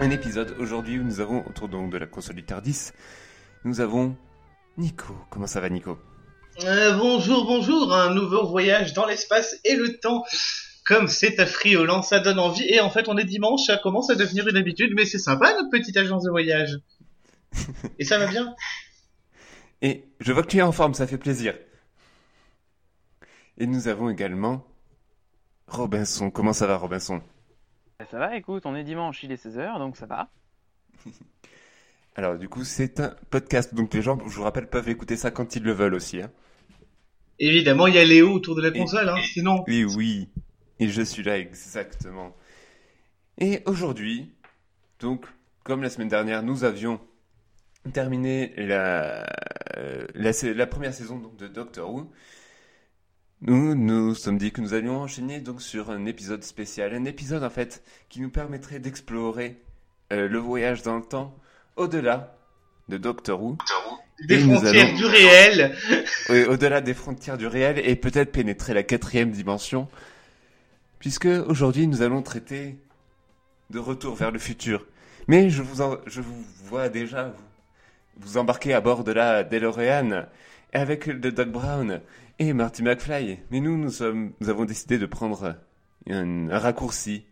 Un épisode aujourd'hui où nous avons, autour donc de la console du Tardis, nous avons Nico. Comment ça va Nico? Euh, bonjour, bonjour, un nouveau voyage dans l'espace et le temps. Comme c'est affriolant, ça donne envie. Et en fait, on est dimanche, ça commence à devenir une habitude, mais c'est sympa notre petite agence de voyage. Et ça va bien? Et je vois que tu es en forme, ça fait plaisir. Et nous avons également Robinson. Comment ça va Robinson? Ça va, écoute, on est dimanche, il est 16h, donc ça va. Alors du coup c'est un podcast, donc les gens, je vous rappelle, peuvent écouter ça quand ils le veulent aussi. hein. Évidemment, il y a Léo autour de la console, hein, sinon. Oui, oui. Et je suis là exactement. Et aujourd'hui, donc, comme la semaine dernière, nous avions terminé la, euh, la première saison donc, de Doctor Who. Nous nous sommes dit que nous allions enchaîner donc sur un épisode spécial, un épisode en fait qui nous permettrait d'explorer euh, le voyage dans le temps au-delà de Doctor Who, Des Et frontières allons- du réel. oui, au-delà des frontières du réel et peut-être pénétrer la quatrième dimension, puisque aujourd'hui nous allons traiter de retour vers le futur. Mais je vous, en- je vous vois déjà vous, vous embarquer à bord de la DeLorean avec le Doc Brown et Marty McFly. Mais nous, nous sommes, nous avons décidé de prendre un, un raccourci,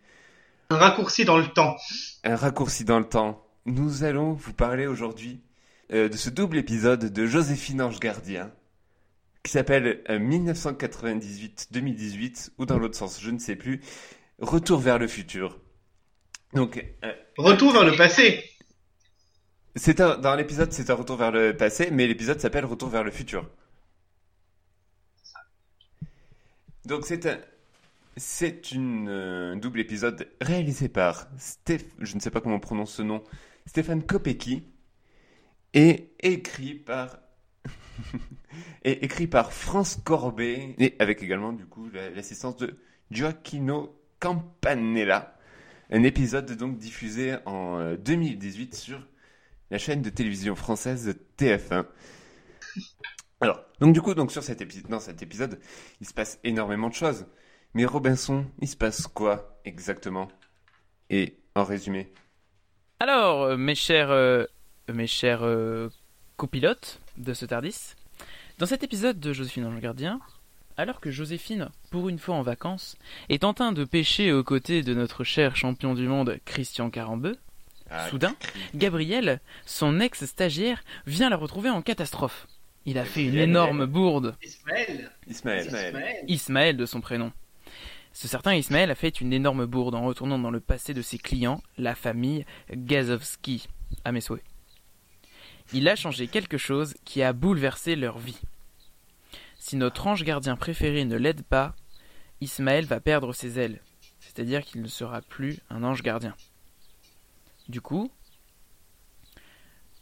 Un raccourci dans le temps. un raccourci dans le temps. Nous allons vous parler aujourd'hui euh, de ce double épisode de Joséphine Ange Gardien qui s'appelle euh, 1998-2018 ou dans l'autre sens, je ne sais plus. Retour vers le futur. Donc, euh, Retour vers le passé. c'est dans l'épisode, c'est un retour vers le passé, mais l'épisode s'appelle Retour vers le futur. Donc c'est un, c'est une euh, double épisode réalisé par Steph, je ne sais pas comment on prononce ce nom, Stéphane Kopecky, et écrit par et écrit par France Corbet et avec également du coup la- l'assistance de Gioacchino Campanella. Un épisode donc diffusé en euh, 2018 sur la chaîne de télévision française TF1. Alors, donc du coup, donc sur cet épisode, dans cet épisode, il se passe énormément de choses. Mais Robinson, il se passe quoi exactement? Et en résumé, Alors, euh, mes chers, euh, mes chers euh, copilotes de ce Tardis, dans cet épisode de Joséphine Ange Gardien, alors que Joséphine, pour une fois en vacances, est en train de pêcher aux côtés de notre cher champion du monde Christian Carambeu, Soudain, Gabriel, son ex-stagiaire, vient la retrouver en catastrophe. Il a fait une énorme bourde. Ismaël. Ismaël. Ismaël. Ismaël de son prénom. Ce certain Ismaël a fait une énorme bourde en retournant dans le passé de ses clients, la famille Gazovski, à mes souhaits. Il a changé quelque chose qui a bouleversé leur vie. Si notre ange gardien préféré ne l'aide pas, Ismaël va perdre ses ailes, c'est-à-dire qu'il ne sera plus un ange gardien. Du coup,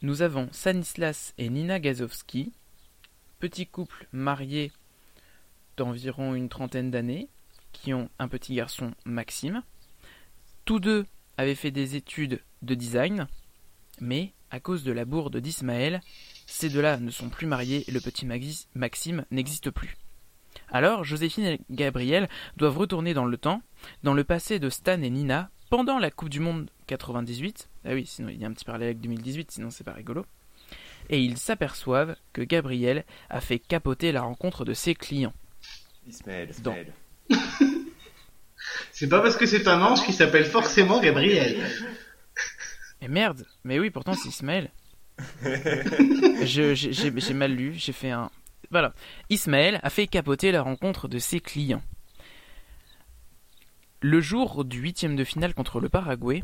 nous avons Stanislas et Nina Gazovski, petit couple marié d'environ une trentaine d'années, qui ont un petit garçon Maxime. Tous deux avaient fait des études de design, mais à cause de la bourde d'Ismaël, ces deux-là ne sont plus mariés et le petit Maxi- Maxime n'existe plus. Alors, Joséphine et Gabriel doivent retourner dans le temps, dans le passé de Stan et Nina, pendant la Coupe du Monde 98. Ah oui, sinon il y a un petit parallèle avec 2018, sinon c'est pas rigolo. Et ils s'aperçoivent que Gabriel a fait capoter la rencontre de ses clients. Ismaël. C'est pas parce que c'est un ange qui s'appelle forcément Gabriel. Mais merde, mais oui, pourtant c'est Ismaël. J'ai mal lu, j'ai fait un. Voilà. Ismaël a fait capoter la rencontre de ses clients. Le jour du huitième de finale contre le Paraguay,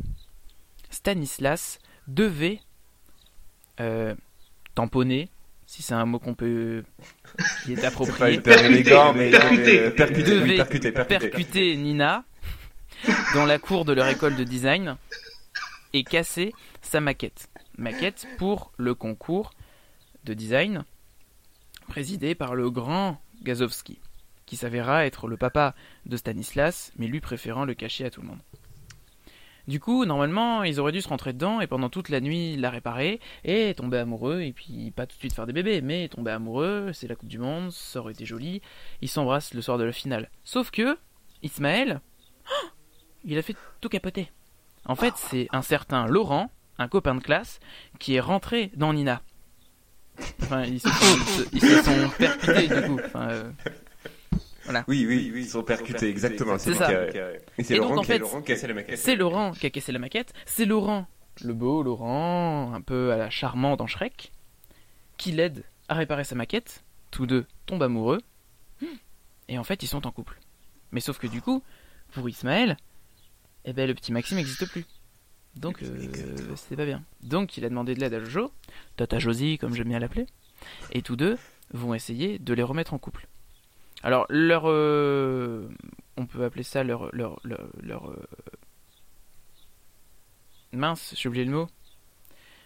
Stanislas devait euh, tamponner, si c'est un mot qu'on peut. qui est approprié, Percuter. euh, percuter, percuter, Nina dans la cour de leur école de design et casser sa maquette. Maquette pour le concours de design présidé par le grand Gazowski, qui s'avéra être le papa de Stanislas, mais lui préférant le cacher à tout le monde. Du coup, normalement, ils auraient dû se rentrer dedans et pendant toute la nuit la réparer et tomber amoureux et puis pas tout de suite faire des bébés, mais tomber amoureux, c'est la Coupe du Monde, ça aurait été joli. Ils s'embrassent le soir de la finale. Sauf que Ismaël, il a fait tout capoter. En fait, c'est un certain Laurent, un copain de classe, qui est rentré dans Nina. Enfin, ils se sont, ils percutés du coup. Enfin, euh, oui, oui, oui, ils sont percutés, exactement. C'est ça. Et c'est Laurent, qui a cassé la maquette. C'est Laurent qui a cassé la maquette. C'est Laurent, le beau Laurent, un peu à la charmant dans Shrek, qui l'aide à réparer sa maquette. Tous deux tombent amoureux. Et en fait, ils sont en couple. Mais sauf que du coup, pour Ismaël, eh ben, le petit Maxime n'existe plus. Donc, euh, c'était pas bien. Donc, il a demandé de l'aide à Jojo, Tata Josie, comme j'aime bien l'appeler. Et tous deux vont essayer de les remettre en couple. Alors, leur. Euh, on peut appeler ça leur. leur, leur, euh, Mince, j'ai oublié le mot.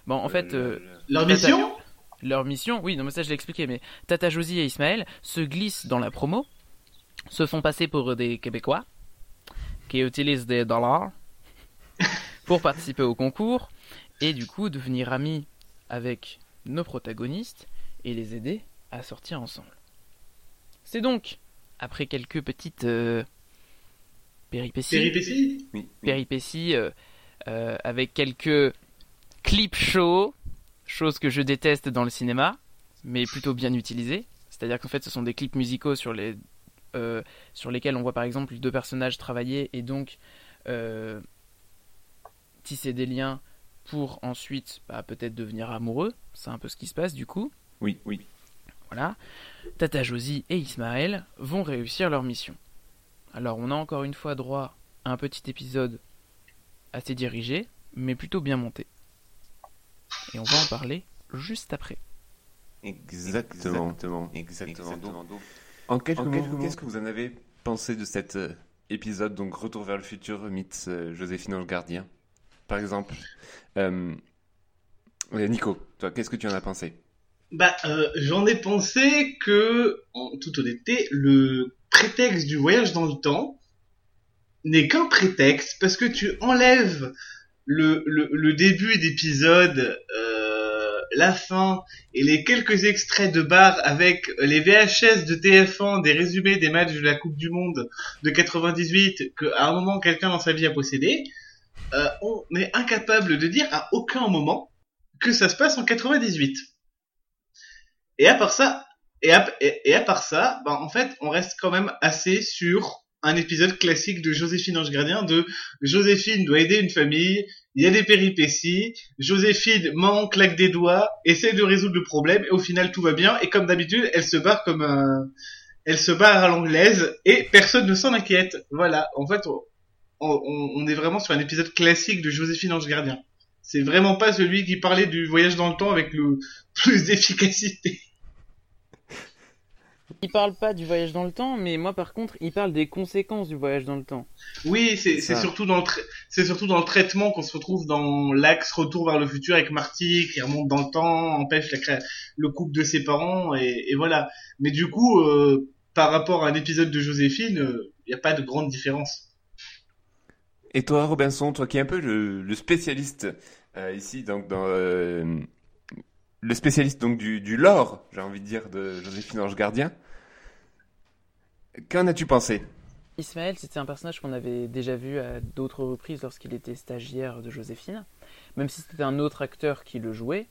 Bon, en fait. Euh, leur mission Leur mission, oui, non, mais ça je l'ai expliqué, mais Tata Josie et Ismaël se glissent dans la promo, se font passer pour des Québécois, qui utilisent des dollars pour participer au concours, et du coup devenir amis avec nos protagonistes et les aider à sortir ensemble. C'est donc, après quelques petites euh, péripéties, péripéties, péripéties euh, euh, avec quelques clips shows, chose que je déteste dans le cinéma, mais plutôt bien utilisés. C'est-à-dire qu'en fait, ce sont des clips musicaux sur, les, sur lesquels on voit par exemple deux personnages travailler et donc tisser des liens pour ensuite bah, peut-être devenir amoureux. C'est un peu ce qui se passe du coup. Oui, oui. Voilà. Tata Josie et Ismaël vont réussir leur mission. Alors on a encore une fois droit à un petit épisode assez dirigé, mais plutôt bien monté. Et on va en parler juste après. Exactement, exactement. en quelques mots, qu'est-ce que vous en avez pensé de cet euh, épisode, donc Retour vers le futur, mythe euh, Joséphine le gardien? Par exemple, euh, Nico, toi, qu'est-ce que tu en as pensé? Bah, euh, j'en ai pensé que, en toute honnêteté, le prétexte du voyage dans le temps n'est qu'un prétexte parce que tu enlèves le, le, le début d'épisode, euh, la fin et les quelques extraits de bar avec les VHS de TF1 des résumés des matchs de la Coupe du Monde de 98 que à un moment quelqu'un dans sa vie a possédé, euh, on est incapable de dire à aucun moment que ça se passe en 98. Et à part ça, et à, et, à part ça, ben, en fait, on reste quand même assez sur un épisode classique de Joséphine Ange Gardien de Joséphine doit aider une famille, il y a des péripéties, Joséphine ment, claque des doigts, essaie de résoudre le problème et au final tout va bien et comme d'habitude, elle se barre comme un elle se barre à l'anglaise et personne ne s'en inquiète. Voilà, en fait, on, on, on, est vraiment sur un épisode classique de Joséphine Ange Gardien. C'est vraiment pas celui qui parlait du voyage dans le temps avec le plus d'efficacité. Il parle pas du voyage dans le temps, mais moi par contre, il parle des conséquences du voyage dans le temps. Oui, c'est surtout dans le c'est surtout dans le traitement qu'on se retrouve dans l'axe retour vers le futur avec Marty qui remonte dans le temps, empêche la le couple de ses parents et, et voilà. Mais du coup, euh, par rapport à un épisode de Joséphine, il euh, n'y a pas de grande différence. Et toi, Robinson, toi qui es un peu le, le spécialiste euh, ici, donc dans euh, le spécialiste donc du, du lore, j'ai envie de dire, de Joséphine Ange Gardien. Qu'en as-tu pensé? Ismaël, c'était un personnage qu'on avait déjà vu à d'autres reprises lorsqu'il était stagiaire de Joséphine. Même si c'était un autre acteur qui le jouait,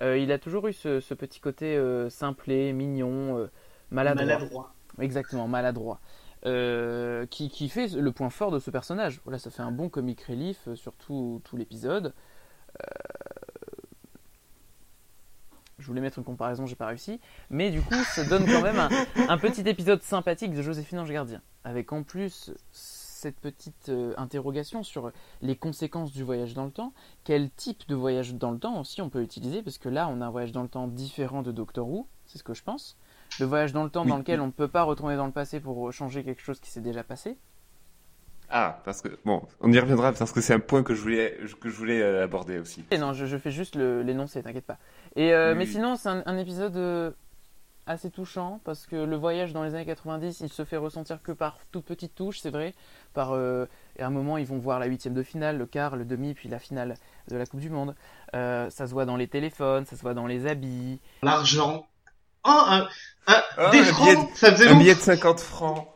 euh, il a toujours eu ce, petit côté euh, simplé, mignon, euh, maladroit. maladroit. Exactement, maladroit. Qui, qui, fait le point fort de ce personnage. Voilà, ça fait un bon comic relief sur tout, tout l'épisode. Je voulais mettre une comparaison, j'ai pas réussi. Mais du coup, ça donne quand même un, petit épisode sympathique de Joséphine Ange Gardien. Avec en plus cette petite euh, interrogation sur les conséquences du voyage dans le temps. Quel type de voyage dans le temps aussi on peut utiliser? Parce que là, on a un voyage dans le temps différent de Doctor Who, c'est ce que je pense. Le voyage dans le temps dans lequel on ne peut pas retourner dans le passé pour changer quelque chose qui s'est déjà passé. Ah, parce que bon, on y reviendra parce que c'est un point que je voulais que je voulais euh, aborder aussi. Et non, je, fais juste l'énoncé, t'inquiète pas. Et euh, mais sinon, c'est un, épisode euh, assez touchant parce que le voyage dans les années 90, il se fait ressentir que par toutes petites touches, c'est vrai. Par, euh, et à un moment, ils vont voir la huitième de finale, le quart, le demi, puis la finale de la Coupe du Monde. Euh, ça se voit dans les téléphones, ça se voit dans les habits. L'argent. Oh, un, un, Ah, des un francs, billet de- ça faisait Un billet de 50 francs.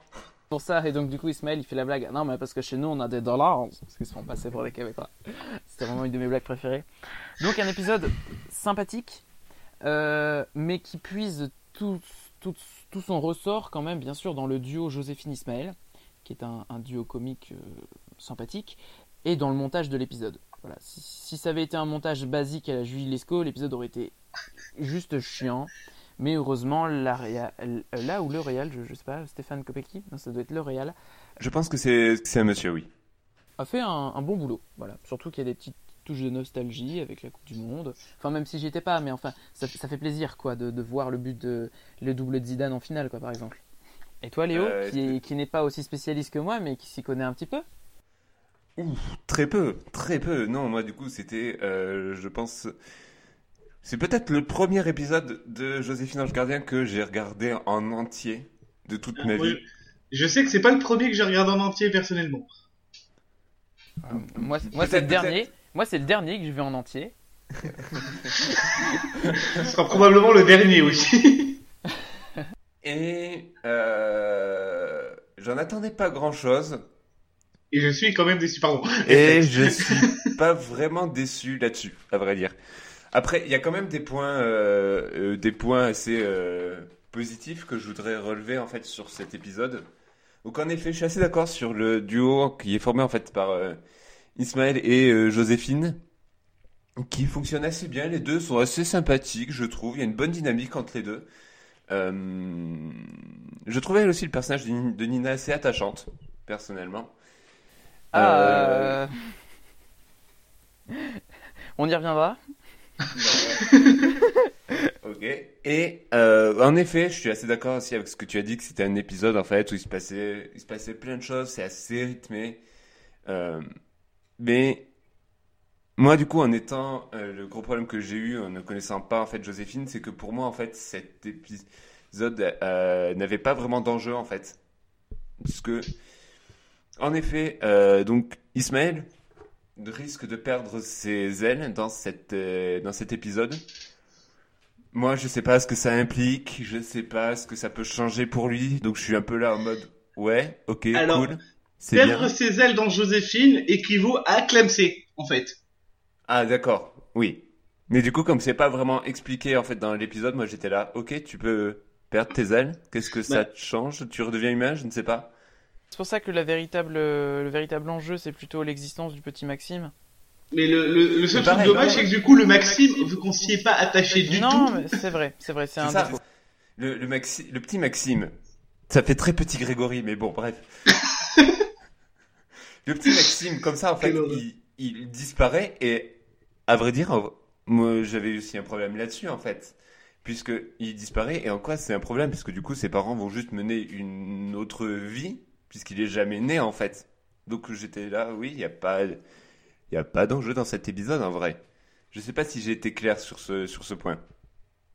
Pour ça, et donc du coup, Ismaël, il fait la blague. Non, mais parce que chez nous, on a des dollars, parce qu'ils se font passer pour des Québécois. C'était vraiment une de mes blagues préférées. Donc, un épisode sympathique, euh, mais qui puise tout, tout, tout son ressort, quand même, bien sûr, dans le duo Joséphine-Ismaël, qui est un, duo comique euh, sympathique, et dans le montage de l'épisode. Voilà. Si, si ça avait été un montage basique à la Julie Lescaut, l'épisode aurait été juste chiant. Mais heureusement, la réa- là où le Réal, je, je sais pas, Stéphane Kopecky, non, ça doit être le Réal, Je pense que c'est un monsieur, oui. a fait un, un bon boulot. Voilà. Surtout qu'il y a des petites touches de nostalgie avec la Coupe du Monde. Enfin, même si j'y étais pas, mais enfin, ça, ça fait plaisir, quoi, de, de voir le but de le double de Zidane en finale, quoi, par exemple. Et toi, Léo, Euh, qui, qui n'est pas aussi spécialiste que moi, mais qui s'y connaît un petit peu? Très peu, très peu. Non, moi du coup c'était, euh, je pense, c'est peut-être le premier épisode de Joséphine Ange Gardien que j'ai regardé en entier de toute ma vie. Je sais que c'est pas le premier que j'ai regardé en entier personnellement. Moi, c'est- moi c'est le dernier. Moi, c'est le dernier que je vais en entier. Ce sera probablement le dernier aussi. Et euh, j'en attendais pas grand-chose. Et je suis quand même déçu, pardon. Et je suis pas vraiment déçu là-dessus, à vrai dire. Après, il y a quand même des points, euh, euh, des points assez euh, positifs que je voudrais relever en fait sur cet épisode. Donc en effet, je suis assez d'accord sur le duo qui est formé en fait par euh, Ismaël et Joséphine, qui fonctionne assez bien. Les deux sont assez sympathiques, je trouve. Il y a une bonne dynamique entre les deux. Je trouvais aussi le personnage de Ni- de Nina assez attachante, personnellement. Ah, On y reviendra. Ok. Et euh, en effet, je suis assez d'accord aussi avec ce que tu as dit que c'était un épisode en fait où il se passait, il se passait plein de choses, c'est assez rythmé. Euh, mais moi, du coup, en étant euh, le gros problème que j'ai eu en ne connaissant pas en fait Joséphine, c'est que pour moi en fait cet épisode n'avait pas vraiment d'enjeu en fait, parce que en effet, donc Ismaël risque de perdre ses ailes dans cette euh, dans cet épisode. Moi, je sais pas ce que ça implique, je sais pas ce que ça peut changer pour lui, donc je suis un peu là en mode ouais, ok, Alors, cool, Perdre bien. ses ailes dans Joséphine équivaut à clamser, en fait. Ah d'accord, oui. Mais du coup, comme c'est pas vraiment expliqué en fait dans l'épisode, moi j'étais là, ok, tu peux perdre tes ailes, qu'est-ce que ça Bah. te change? Tu redeviens humain, je ne sais pas. C'est pour ça que la véritable, le véritable enjeu, c'est plutôt l'existence du petit Maxime. Mais le, le, le seul truc dommage, c'est que du coup, le Maxime, vu qu'on s'y est pas attaché du non, tout, mais c'est vrai, c'est vrai, c'est un ça. défaut. Le, le, Maxi- le petit Maxime, ça fait très petit Grégory, mais bon, bref. le petit Maxime, comme ça, en fait, il, il disparaît et, à vrai dire, moi, j'avais aussi un problème là-dessus, en fait. Puisque il disparaît et en quoi c'est un problème? Parce que du coup, ses parents vont juste mener une autre vie, puisqu'il est jamais né, en fait. Donc j'étais là, oui, il n'y a pas, y a pas d'enjeu dans cet épisode, en vrai. Je sais pas si j'ai été clair sur ce, sur ce point.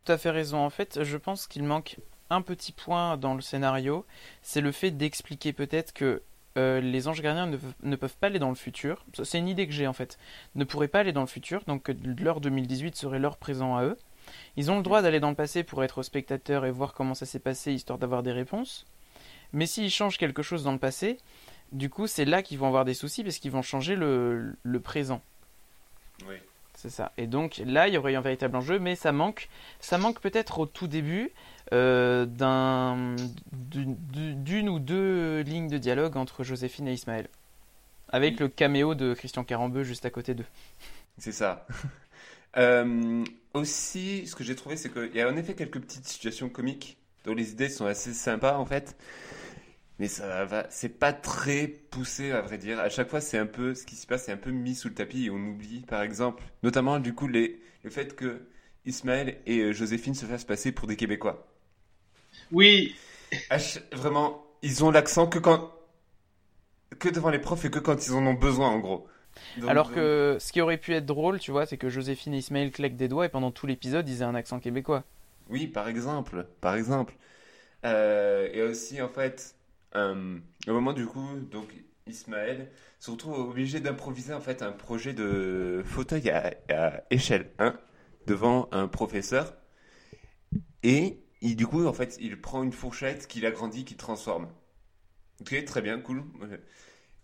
Tout à fait raison. En fait, je pense qu'il manque un petit point dans le scénario, c'est le fait d'expliquer peut-être que euh, les anges gardiens ne, ne peuvent pas aller dans le futur. C'est une idée que j'ai en fait. Ne pourraient pas aller dans le futur, donc leur 2018 serait leur présent à eux. Ils ont le droit d'aller dans le passé pour être spectateurs et voir comment ça s'est passé, histoire d'avoir des réponses. Mais s'ils changent quelque chose dans le passé, du coup, c'est là qu'ils vont avoir des soucis parce qu'ils vont changer le, le présent. Oui. C'est ça. Et donc là, il y aurait eu un véritable enjeu, mais ça manque. Ça manque peut-être au tout début euh, d'un, d'une, d'une ou deux lignes de dialogue entre Joséphine et Ismaël. Avec le caméo de Christian Carambeu juste à côté d'eux. C'est ça. Euh, aussi, ce que j'ai trouvé, c'est qu'il y a en effet quelques petites situations comiques dont les idées sont assez sympas en fait. Mais ça va, c'est pas très poussé à vrai dire. À chaque fois, c'est un peu, ce qui se passe, c'est un peu mis sous le tapis et on oublie, par exemple, notamment du coup les, le fait que Ismaël et euh, Joséphine se fassent passer pour des Québécois. oui, vraiment, ils ont l'accent que quand, que devant les profs et que quand ils en ont besoin en gros. Donc, Alors que ce qui aurait pu être drôle, tu vois, c'est que Joséphine et Ismaël claquent des doigts et pendant tout l'épisode, ils aient un accent québécois. Oui, par exemple, par exemple. Euh, et aussi, en fait, euh, au moment du coup, donc Ismaël se retrouve obligé d'improviser en fait un projet de fauteuil à, échelle, hein, devant un professeur. Et il, du coup, en fait, il prend une fourchette qu'il agrandit, qu'il transforme. Ok, très bien, cool.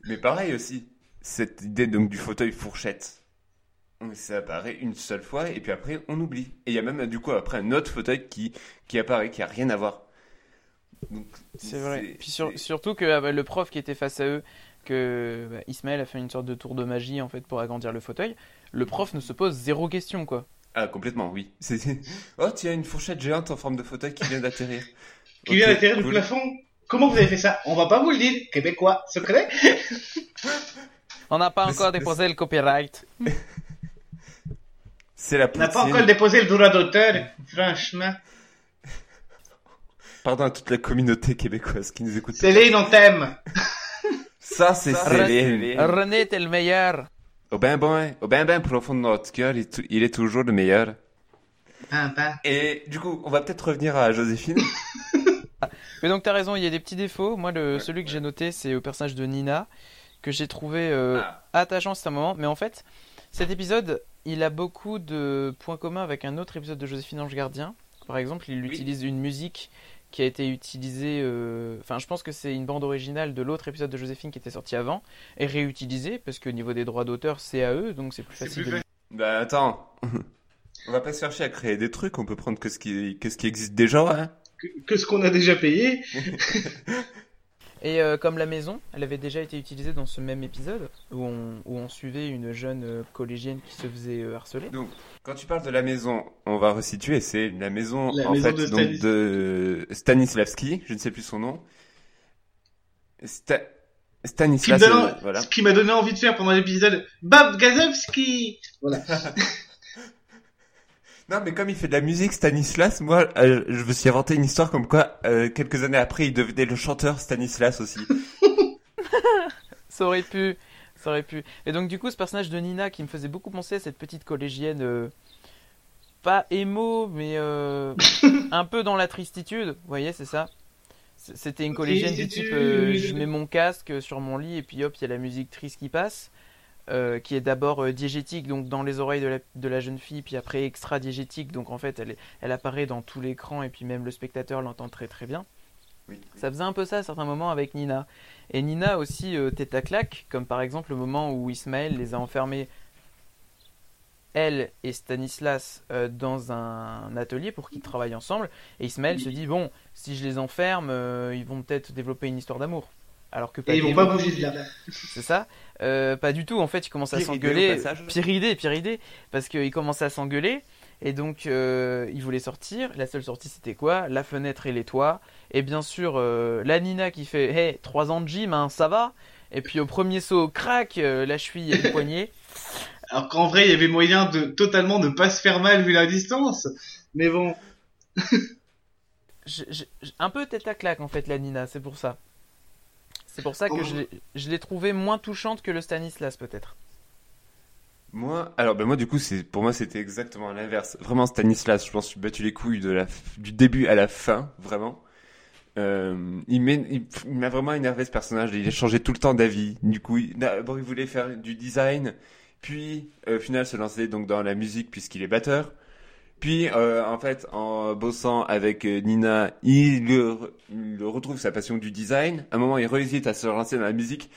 Mais pareil aussi, cette idée donc du fauteuil fourchette. Ça apparaît une seule fois et puis après on oublie. Et il y a même du coup après un autre fauteuil qui, qui apparaît, qui a rien à voir. C'est vrai. Puis sur- surtout que ah bah, le prof qui était face à eux, que bah, Ismaël a fait une sorte de tour de magie en fait pour agrandir le fauteuil, le prof ne se pose zéro question quoi. Ah, complètement, oui. C'est... Oh, tiens, une fourchette géante en forme de fauteuil qui vient d'atterrir. Qui vient d'atterrir du cool. plafond. Comment vous avez fait ça? On va pas vous le dire. Québécois, secret On n'a pas encore déposé le copyright. C'est la On n'a pas encore déposé le droit d'auteur, franchement. Pardon à toute la communauté québécoise qui nous écoute. Céline, on t'aime. Ça, c'est Céline. René, t'es le meilleur. Au ben ben, au ben ben profond de notre cœur, il est, tou- il est toujours le meilleur. Ah, bah. Et du coup, on va peut-être revenir à Joséphine. Mais donc t'as raison, il y a des petits défauts. Moi, le, celui que j'ai noté, c'est au personnage de Nina, que j'ai trouvé euh, Ah. attachant à un moment. Mais en fait, cet épisode, il a beaucoup de points communs avec un autre épisode de Joséphine Ange Gardien. Par exemple, il Oui. utilise une musique qui a été utilisée. euh, Enfin, je pense que c'est une bande originale de l'autre épisode de Joséphine qui était sorti avant et réutilisée parce qu'au niveau des droits d'auteur, c'est à eux, donc c'est plus facile. plus de-. Bah attends. On va pas se chercher à créer des trucs, on peut prendre que ce qui, que ce qui existe déjà, hein. Que, que ce qu'on a déjà payé. Et euh, comme la maison, elle avait déjà été utilisée dans ce même épisode où on, où on suivait une jeune euh, collégienne qui se faisait euh, harceler. Donc, quand tu parles de la maison, on va resituer, c'est la maison, La en maison fait, de donc, Stanis- de Stanislavski, je ne sais plus son nom. Sta- voilà. Ce qui m'a donné envie de faire pendant l'épisode. Bob Gazowski Voilà. Non, mais comme il fait de la musique, Stanislas, moi, euh, je me suis inventé une histoire comme quoi, euh, quelques années après, il devenait le chanteur Stanislas aussi. Ça aurait pu, ça aurait pu. Et donc du coup, ce personnage de Nina qui me faisait beaucoup penser à cette petite collégienne, euh, pas émo, mais euh, un peu dans la tristitude. Vous voyez, c'est ça? C'était une collégienne du type, euh, je mets mon casque sur mon lit et puis hop, il y a la musique triste qui passe. Euh, qui est d'abord euh, diégétique donc dans les oreilles de la, de la jeune fille puis après extra diégétique donc en fait elle, est- elle apparaît dans tout l'écran et puis même le spectateur l'entend très très bien Oui. ça faisait un peu ça à certains moments avec Nina et Nina aussi euh, tête à claque, comme par exemple le moment où Ismaël les a enfermés, elle et Stanislas, euh, dans un atelier pour qu'ils travaillent ensemble. Et Ismaël se dit bon, si je les enferme, euh, ils vont peut-être développer une histoire d'amour. Alors que pas Et ils vont pas bouger de là. C'est ça Euh, Pas du tout. En fait, ils commencent à Pire au s'engueuler. Pire idée, pire idée. Parce qu'ils commençaient à s'engueuler. Et donc, euh, ils voulaient sortir. La seule sortie, c'était quoi? La fenêtre et les toits. Et bien sûr, euh, la Nina qui fait Hey, 3 ans de gym, hein, ça va? Et puis au premier saut, crac, euh, la cheville et le poignet. Alors qu'en vrai, il y avait moyen de totalement ne pas se faire mal vu la distance. Mais bon. Je- je- je- un peu tête à claque, en fait, la Nina, c'est pour ça. C'est pour ça que Oh. je l'ai- je l'ai trouvée moins touchante que le Stanislas, peut-être. Moi, alors, ben moi, du coup, c'est, pour moi, c'était exactement l'inverse. Vraiment, Stanislas, je pense, je suis battu les couilles de la, du début à la fin, vraiment. Euh, il m'é- il il m'a vraiment énervé ce personnage. Il a changé tout le temps d'avis. Du coup, d'abord, il voulait faire du design, puis euh, au final se lancer donc dans la musique puisqu'il est batteur. Puis, euh, en fait, en bossant avec euh, Nina, il, le re- il retrouve sa passion du design. À un moment, il réhésite à se lancer dans la musique.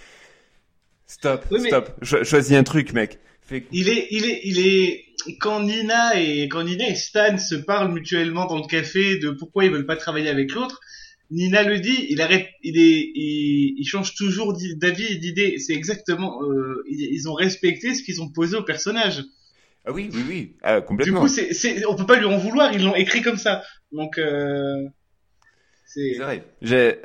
Stop, Oui, mais- stop. Cho- choisis un truc, mec. Il est, il est, il est, quand Nina et, quand Nina et Stan se parlent mutuellement dans le café de pourquoi ils veulent pas travailler avec l'autre, Nina le dit, il arrête, il est, il, il change toujours d'avis et d'idée. C'est exactement, euh, ils ont respecté ce qu'ils ont posé au personnage. Ah oui, oui, oui, ah, Du complètement. coup, c'est, c'est, on peut pas lui en vouloir, ils l'ont écrit comme ça. Donc, euh, c'est, C'est vrai. J'ai...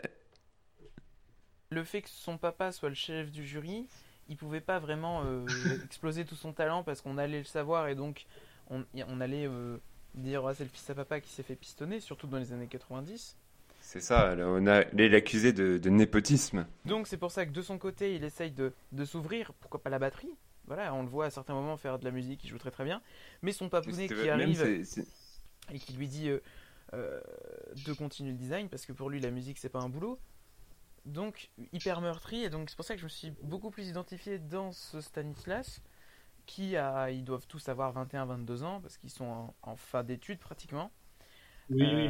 le fait que son papa soit le chef du jury, il pouvait pas vraiment euh, exploser tout son talent parce qu'on allait le savoir et donc on, on allait euh, dire ah, c'est le fils à papa qui s'est fait pistonner, surtout dans les années 90. C'est ça, là, on a l'accusé de, de népotisme. Donc c'est pour ça que de son côté il essaye de, de s'ouvrir, pourquoi pas la batterie voilà, on le voit à certains moments faire de la musique, il joue très très bien. Mais son papounet qui arrive, et qui lui dit euh, euh, de continuer le design parce que pour lui la musique c'est pas un boulot. Donc hyper meurtri et donc c'est pour ça que je me suis beaucoup plus identifié dans ce Stanislas qui a, ils doivent tous avoir 21-22 ans parce qu'ils sont en, en fin d'études pratiquement. Oui, oui.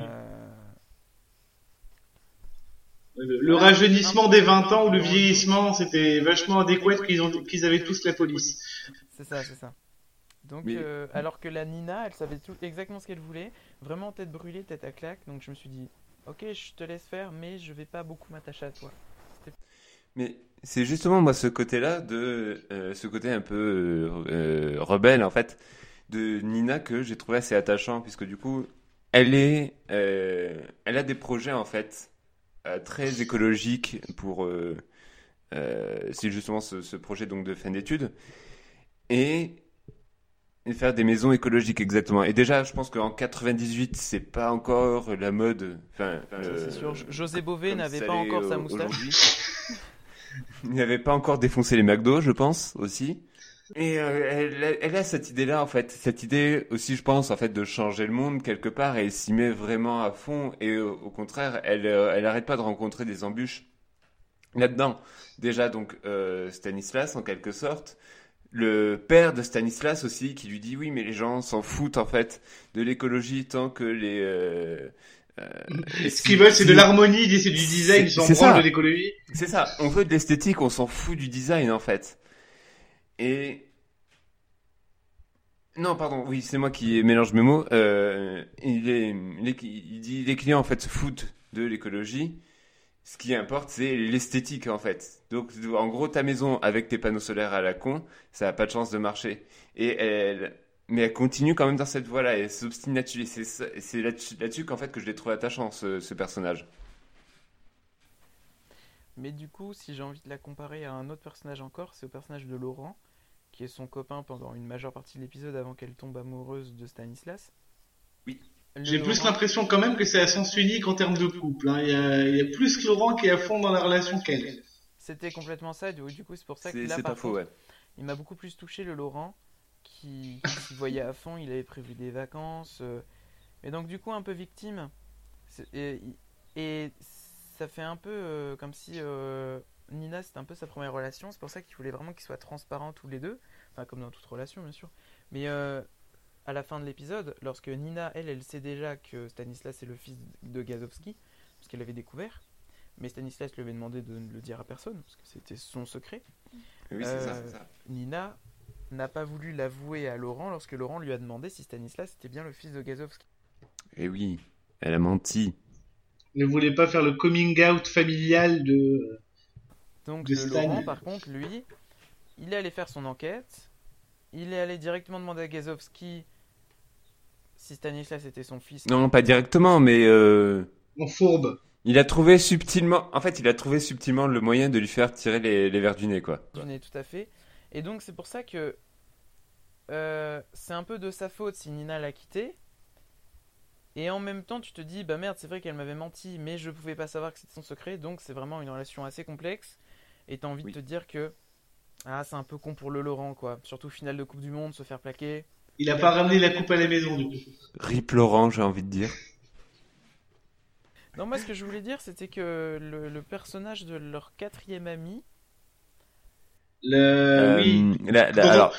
Le, le rajeunissement des 20 ans ou le vieillissement, c'était vachement adéquat qu'ils ont- qu'ils avaient tous la police. C'est ça, c'est ça. Donc, Mais- euh, alors que la Nina, elle savait tout, exactement ce qu'elle voulait, vraiment tête brûlée, tête à claque. Donc je me suis dit, ok, je te laisse faire, mais je vais pas beaucoup m'attacher à toi. Mais c'est justement moi ce côté-là de euh, ce côté un peu euh, euh, rebelle en fait de Nina que j'ai trouvé assez attachant puisque du coup elle est euh, elle a des projets en fait euh, très écologiques pour euh, euh, c'est justement ce, ce projet donc de fin d'études et faire des maisons écologiques exactement et déjà je pense qu'en 98 c'est pas encore la mode enfin euh, c'est sûr. José Bové n'avait pas encore sa euh, moustache. Il n'avait pas encore défoncé les McDo, je pense, aussi. Et euh, elle, a- elle a cette idée-là, en fait. Cette idée aussi, je pense, en fait, de changer le monde quelque part. Et elle s'y met vraiment à fond. Et euh, au contraire, elle, euh, elle pas de rencontrer des embûches là-dedans. Déjà, donc, euh, Stanislas, en quelque sorte. Le père de Stanislas aussi, qui lui dit oui, mais les gens s'en foutent, en fait, de l'écologie tant que les... euh, euh, Ce qu'ils veulent, c'est de l'harmonie, c'est du design, ils s'en branlent de l'écologie. c'est ça, on veut de l'esthétique, on s'en fout du design en fait. Et... Non, pardon, oui, c'est moi qui mélange mes mots. Euh, il, est, il dit les clients en fait se foutent de l'écologie. Ce qui importe, c'est l'esthétique en fait. Donc, en gros, ta maison avec tes panneaux solaires à la con, ça a pas de chance de marcher. Et elle, mais elle continue quand même dans cette voie-là. Elle s'obstine là-dessus. Et c'est là-dessus qu'en fait que je l'ai trouvé attachant ce, ce personnage. Mais du coup, si j'ai envie de la comparer à un autre personnage encore, c'est au personnage de Laurent, qui est son copain pendant une majeure partie de l'épisode avant qu'elle tombe amoureuse de Stanislas. Oui. J'ai plus Laurent- l'impression quand même que c'est à sens unique en termes de couple. hein. Il, y a, il y a plus que Laurent qui est à fond dans la relation qu'elle. C'était complètement ça, du du coup, c'est pour ça que C'est là, par pas faux, ouais. Il m'a beaucoup plus touché le Laurent qui, qui s'y voyait à fond, il avait prévu des vacances. euh, et donc du coup un peu victime. Et ça fait un peu euh, comme si euh, Nina c'était un peu sa première relation. C'est pour ça qu'il voulait vraiment qu'ils soient transparents tous les deux. Enfin comme dans toute relation bien sûr. Mais euh, à la fin de l'épisode, lorsque Nina, elle, elle sait déjà que Stanislas est le fils de Gazowski, parce qu'elle avait découvert. Mais Stanislas lui avait demandé de ne le dire à personne, parce que c'était son secret. Oui, c'est ça, Euh, c'est ça. Nina n'a pas voulu l'avouer à Laurent lorsque Laurent lui a demandé si Stanislas était bien le fils de Gazowski. Et Eh oui, elle a menti. Ne voulait pas faire le coming out familial de. Donc. Laurent, par contre, lui, il est allé faire son enquête. Il est allé directement demander à Gazowski si Stanislas était son fils. Non, pas directement, mais euh, En fourbe. il a trouvé subtilement. En fait, il a trouvé subtilement le moyen de lui faire tirer les, les verres du nez, quoi. Du nez, tout à fait. Et donc c'est pour ça que euh, c'est un peu de sa faute si Nina l'a quitté. Et en même temps, tu te dis, bah merde, c'est vrai qu'elle m'avait menti, mais je pouvais pas savoir que c'était son secret, donc c'est vraiment une relation assez complexe. Et t'as envie Oui. de te dire que ah, c'est un peu con pour le Laurent, quoi. Surtout finale de Coupe du Monde, se faire plaquer. Il a pas ramené la coupe à la maison, du coup. Rip Laurent, j'ai envie de dire. Non, moi ce que je voulais dire, c'était que le, le personnage de leur quatrième ami, Le... Euh, Oui. la- la- Dont- alors,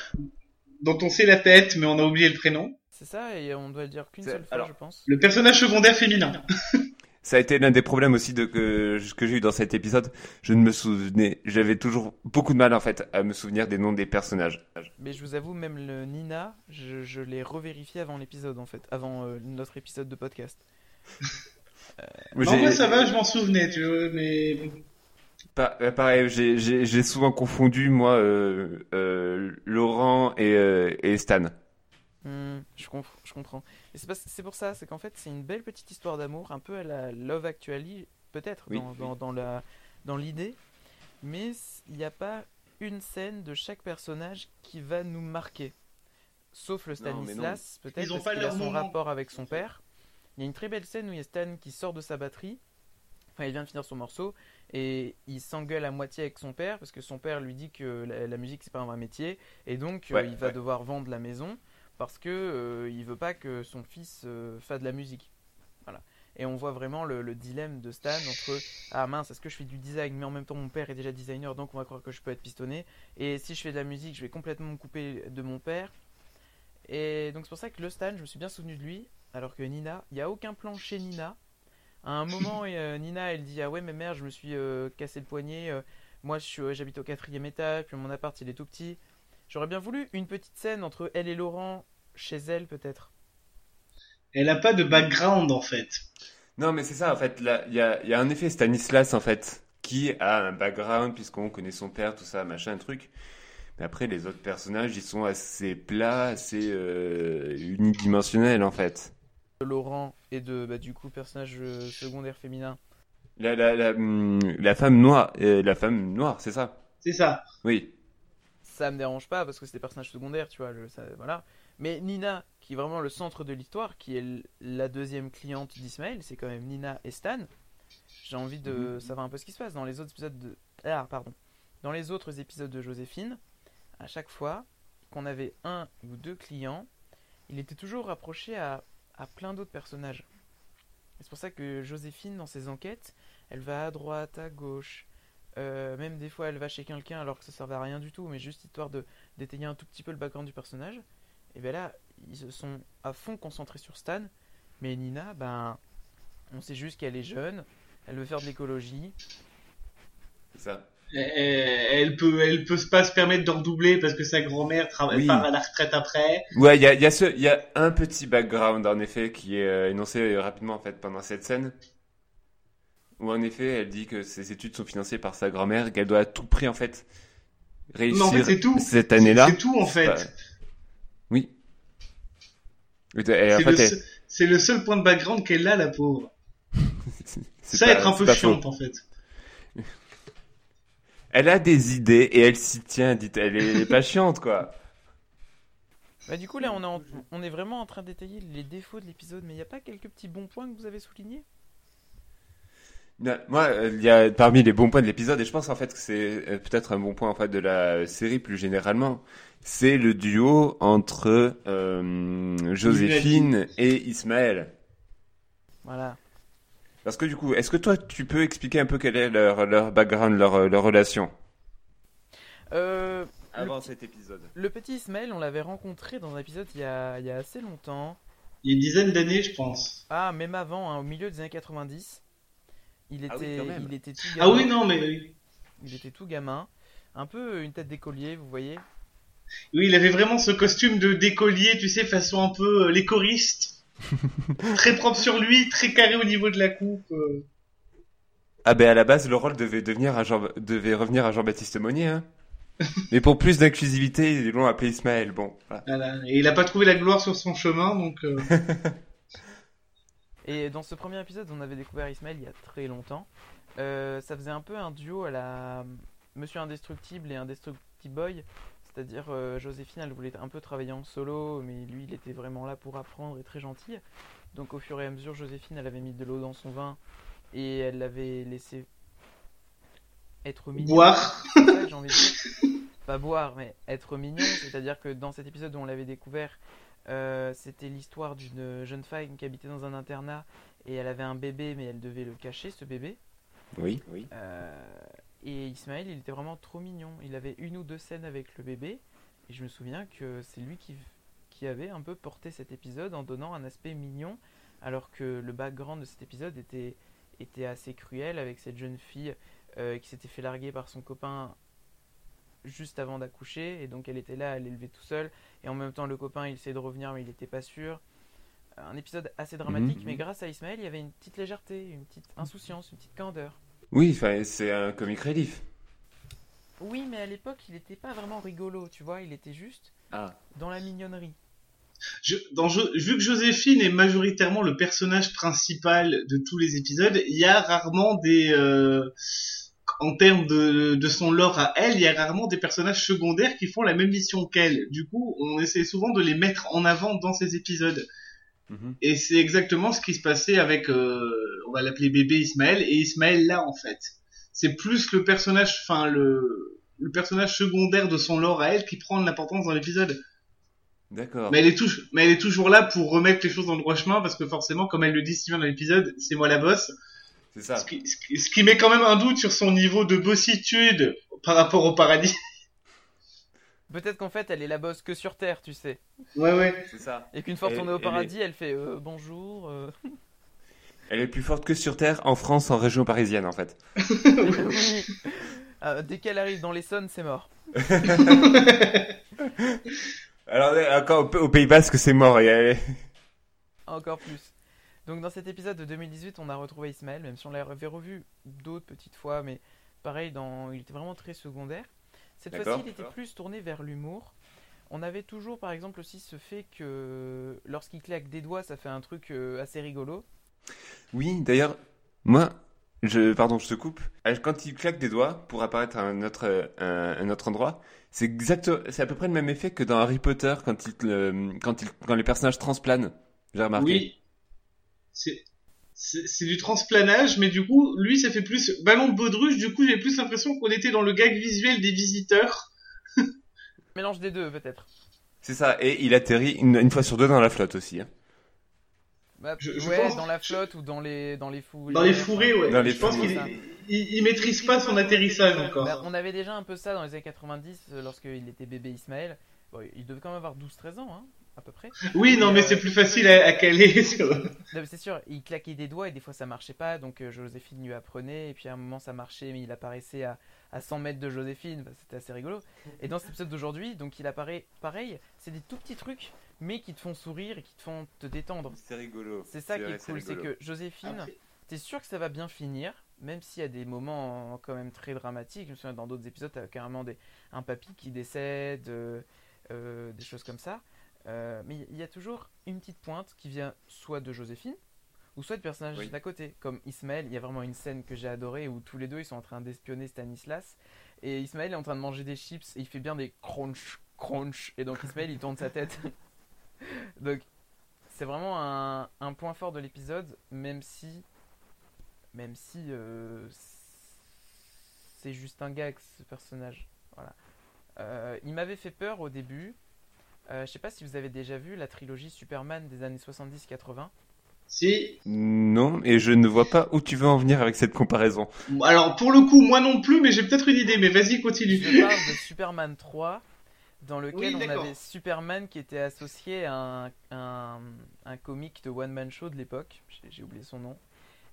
Dont on sait la tête, mais on a oublié le prénom. c'est ça, et on doit le dire qu'une seule fois, alors- je pense. Le personnage secondaire féminin. ça a été l'un des problèmes aussi de, que, que j'ai eu dans cet épisode. Je ne me souvenais. J'avais toujours beaucoup de mal, en fait, à me souvenir des noms des personnages. Mais je vous avoue, même le Nina, je, je l'ai revérifié avant l'épisode en fait, avant euh, notre épisode de podcast. Non, j'ai- moi ça va, je m'en souvenais, tu vois, mais. Pa- euh, pareil, j'ai- souvent confondu, moi, euh, euh, Laurent et, euh, et Stan. Hmm, je, conf- je comprends. Et c'est pour ça, c'est qu'en fait c'est une belle petite histoire d'amour, un peu à la Love Actually, peut-être Oui, dans, oui. dans, dans la dans l'idée, mais il n'y a pas une scène de chaque personnage qui va nous marquer. Sauf le. Stanislas, peut-être parce qu'il a son moment. rapport avec son père. Il y a une très belle scène où il y a Stan qui sort de sa batterie. Enfin, il vient de finir son morceau et il s'engueule à moitié avec son père parce que son père lui dit que la, la musique c'est pas un vrai métier et donc euh, il va ouais. devoir vendre la maison parce que euh, il veut pas que son fils euh, fasse de la musique. Voilà. Et on voit vraiment le, le dilemme de Stan entre ah mince, est-ce que je fais du design, mais en même temps mon père est déjà designer, donc on va croire que je peux être pistonné. Et si je fais de la musique, je vais complètement me couper de mon père. Et donc c'est pour ça que le Stan, je me suis bien souvenu de lui, alors que Nina, il n'y a aucun plan chez Nina. À un moment, euh, Nina, elle dit ah ouais mais merde, je me suis euh, cassé le poignet. moi, j'habite au quatrième étage, puis mon appart il est tout petit. J'aurais bien voulu une petite scène entre elle et Laurent, chez elle peut-être. Elle a pas de background en fait. Non, mais c'est ça, en fait. là, Il y a, il y a un effet Stanislas, en fait, qui a un background, puisqu'on connaît son père, tout ça, machin, truc. Mais après, les autres personnages, ils sont assez plats, assez euh, unidimensionnels, en fait. De Laurent et de bah, du coup personnage euh, secondaire féminin. La, la, la, hum, la femme noire, euh, la femme noire, c'est ça? C'est ça. Oui. Ça me dérange pas parce que c'est des personnages secondaires, tu vois. je- ça- voilà. Mais Nina, qui est vraiment le centre de l'histoire, qui est la deuxième cliente d'Ismaël, c'est quand même Nina et Stan. J'ai envie de Mhm. savoir un peu ce qui se passe dans les autres épisodes de. Ah, pardon. Dans les autres épisodes de Joséphine, à chaque fois qu'on avait un ou deux clients, il était toujours rapproché à, à plein d'autres personnages. C'est pour ça que Joséphine, dans ses enquêtes, elle va à droite, à gauche. Euh, même des fois, elle va chez quelqu'un alors que ça servait à rien du tout, mais juste histoire de d'étayer un tout petit peu le background du personnage. Et bien là, ils se sont à fond concentrés sur Stan. Mais Nina, ben, on sait juste qu'elle est jeune, elle veut faire de l'écologie. C'est ça. Elle, elle peut, elle peut pas se permettre de redoubler parce que sa grand-mère travaille Oui. part à la retraite après. Ouais, il y a, il y, a ce- il y a un petit background, en effet, qui est euh, énoncé euh, rapidement, en fait, pendant cette scène. Où, en effet, elle dit que ses études sont financées par sa grand-mère qu'elle doit à tout prix, en fait, réussir Mais en fait, c'est tout. cette année-là. C'est tout en fait. pas- Oui. Et, et en C'est le, seul- c'est le seul point de background qu'elle a, la pauvre. Ça pas- être un peu chiante faux. en fait. Elle a des idées et elle s'y tient, dit elle est, elle est pas chiante, quoi. Bah, du coup, là, on est, en- on est vraiment en train de détailler les défauts de l'épisode, mais il n'y a pas quelques petits bons points que vous avez soulignés? Moi, euh, il y a parmi les bons points de l'épisode, et je pense en fait que c'est euh, peut-être un bon point en fait de la série plus généralement, c'est le duo entre euh, Joséphine et Ismaël. Voilà. Parce que du coup, est-ce que toi tu peux expliquer un peu quel est leur, leur background, leur, leur relation? Euh, avant cet épisode le petit Ismaël, on l'avait rencontré dans un épisode il y a, il y a assez longtemps. Il y a une dizaine d'années, je pense. Ah, même avant, hein, au milieu des années 90. Il Ah oui, était, il était tout Ah gamin. oui, non, mais. Il était tout gamin. Un peu une tête d'écolier, vous voyez. Oui, il avait vraiment ce costume de d'écolier, tu sais, façon un peu euh, les choristes. très propre sur lui, très carré au niveau de la coupe. euh. Ah ben à la base, le rôle devait devenir à Jean, devait revenir à Jean-Baptiste Monnier, hein. Mais pour plus d'inclusivité, ils l'ont appelé Ismaël. Bon, voilà. Voilà. Et il a pas trouvé la gloire sur son chemin, donc. euh, Et dans ce premier épisode, on avait découvert Ismaël il y a très longtemps. Euh, ça faisait un peu un duo à la Monsieur Indestructible et Indestructible Boy. C'est-à-dire, euh, Joséphine, elle voulait un peu travailler en solo, mais lui, il était vraiment là pour apprendre et très gentil. Donc, au fur et à mesure, Joséphine, elle avait mis de l'eau dans son vin et elle l'avait laissé être mignon. Boire. C'est ça que j'ai envie de dire. Pas boire, mais être mignon. C'est-à-dire que dans cet épisode où on l'avait découvert, euh, c'était l'histoire d'une jeune femme qui habitait dans un internat et elle avait un bébé, mais elle devait le cacher, ce bébé. Oui, oui. Euh, et Ismaël, il était vraiment trop mignon. Il avait une ou deux scènes avec le bébé. Et je me souviens que c'est lui qui, qui avait un peu porté cet épisode en donnant un aspect mignon. Alors que le background de cet épisode était, était assez cruel avec cette jeune fille euh, qui s'était fait larguer par son copain juste avant d'accoucher. Et donc elle était là, elle l'élevait tout seul. Et en même temps, le copain, il essayait de revenir, mais il n'était pas sûr. Un épisode assez dramatique, Mhm. mais grâce à Ismaël, il y avait une petite légèreté, une petite insouciance, une petite candeur. Oui, c'est un comic relief. Oui, mais à l'époque, il n'était pas vraiment rigolo, tu vois, il était juste Ah. dans la mignonnerie. Je, dans, vu que Joséphine est majoritairement le personnage principal de tous les épisodes, il y a rarement des, euh, en termes de, de son lore à elle, il y a rarement des personnages secondaires qui font la même mission qu'elle. Du coup, on essaie souvent de les mettre en avant dans ces épisodes. Mhm. Et c'est exactement ce qui se passait avec, euh, on va l'appeler bébé Ismaël, et Ismaël là en fait. C'est plus le personnage, enfin le, le personnage secondaire de son lore à elle qui prend de l'importance dans l'épisode. D'accord. Mais elle est toujours, mais elle est toujours là pour remettre les choses dans le droit chemin parce que forcément, comme elle le dit si bien dans l'épisode, c'est moi la bosse. C'est ça. Ce qui, ce qui- ce qui met quand même un doute sur son niveau de bossitude par rapport au paradis. Peut-être qu'en fait, elle est la bosse que sur Terre, tu sais. Ouais, ouais. C'est ça. Et qu'une fois retournée au paradis, elle fait euh, bonjour. euh. Elle est plus forte que sur Terre, en France, en région parisienne, en fait. Oui. Euh, dès qu'elle arrive dans l'Essonne, c'est mort. Alors, euh, encore au, Pays Basque, c'est mort. et elle est- Encore plus. Donc dans cet épisode de 2018, on a retrouvé Ismaël, même si on l'avait revu d'autres petites fois, mais pareil, dans... il était vraiment très secondaire. Cette fois-ci, il était plus tourné vers l'humour. On avait toujours, par exemple, aussi ce fait que lorsqu'il claque des doigts, ça fait un truc euh, assez rigolo. Oui, d'ailleurs, moi, je, pardon, je te coupe. Euh, Quand il claque des doigts pour apparaître à un autre, euh, un, un autre endroit, c'est exact, c'est à peu près le même effet que dans Harry Potter quand il, quand il, quand les personnages transplanent. J'ai remarqué. Oui. C'est, c'est du transplanage, mais du coup, lui, ça fait plus ballon de baudruche. Du coup, j'ai plus l'impression qu'on était dans le gag visuel des visiteurs. Mélange des deux, peut-être. C'est ça. Et il atterrit une, une fois sur deux dans la flotte aussi. hein. Bah, Je- je ouais, pense- dans la flotte ou dans les, dans les fourrés. Dans les fourrés, ouais. Dans les Je pense qu'il il, il maîtrise pas son atterrissage encore. Bah, on avait déjà un peu ça dans les années 90, euh, lorsqu'il était bébé Ismaël. Bon, il devait quand même avoir 12-13 ans, hein, à peu près. Oui, non, mais Euh, c'est plus facile à, à caler. sur- Non, mais c'est sûr, il claquait des doigts et des fois ça marchait pas, donc euh, Joséphine lui apprenait, et puis à un moment ça marchait, mais il apparaissait à, à 100 mètres de Joséphine, bah, c'était assez rigolo. Et dans cet épisode d'aujourd'hui, donc il apparaît pareil, c'est des tout petits trucs, mais qui te font sourire et qui te font te détendre. C'est rigolo. C'est ça qui vrai, est cool, c'est que Joséphine, Après- t'es sûr que ça va bien finir, même s'il y a des moments quand même très dramatiques. Je me souviens dans d'autres épisodes, t'as carrément des, un papy qui décède, euh, euh, des choses comme ça. Euh, mais il y a toujours une petite pointe qui vient soit de Joséphine, ou soit de personnages Oui. d'à côté. Comme Ismaël, il y a vraiment une scène que j'ai adorée où tous les deux ils sont en train d'espionner Stanislas. Et Ismaël est en train de manger des chips et il fait bien des crunch, crunch. Et donc Ismaël il tourne sa tête. donc c'est vraiment un, un point fort de l'épisode, même si. Même si. euh, c'est juste un gag ce personnage. Voilà. Euh, il m'avait fait peur au début. Euh, je sais pas si vous avez déjà vu la trilogie Superman des années 70-80. Si. Non, et je ne vois pas où tu veux en venir avec cette comparaison. Alors, pour le coup, moi non plus, mais j'ai peut-être une idée, mais vas-y, continue. Je parle de Superman 3, dans lequel Oui, on avait Superman qui était associé à un, un, un comique de One Man Show de l'époque. J'ai- oublié son nom.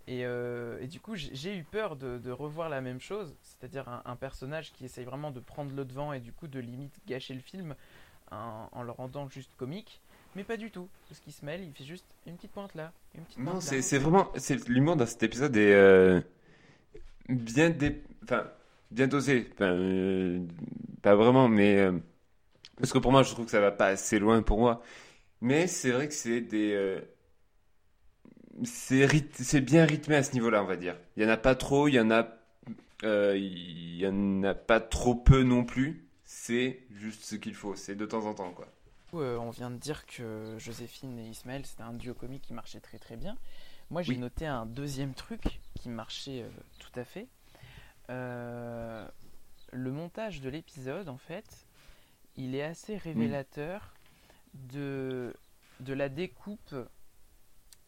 Et, euh, et du coup, j'ai- j'ai eu peur de, de revoir la même chose, c'est-à-dire un, un personnage qui essaye vraiment de prendre le devant et du coup de limite gâcher le film en, en le rendant juste comique. Mais pas du tout, parce qu'il se mêle, il fait juste une petite pointe là, une petite Non, pointe c'est là. c'est vraiment. c'est L'humour dans cet épisode est euh, bien, dé- bien dosé. Euh, pas vraiment, mais. euh, parce que pour moi, je trouve que ça va pas assez loin pour moi. Mais c'est vrai que c'est des. c'est ryth- c'est bien rythmé à ce niveau-là, on va dire. Il y en a pas trop, il y en a. il y en a pas trop peu non plus. C'est juste ce qu'il faut. C'est de temps en temps, quoi. Euh, on vient de dire que Joséphine et Ismaël, c'était un duo comique qui marchait très très bien. Moi, j'ai Oui. noté un deuxième truc qui marchait euh, tout à fait. Euh, le montage de l'épisode, en fait, il est assez révélateur de, de la découpe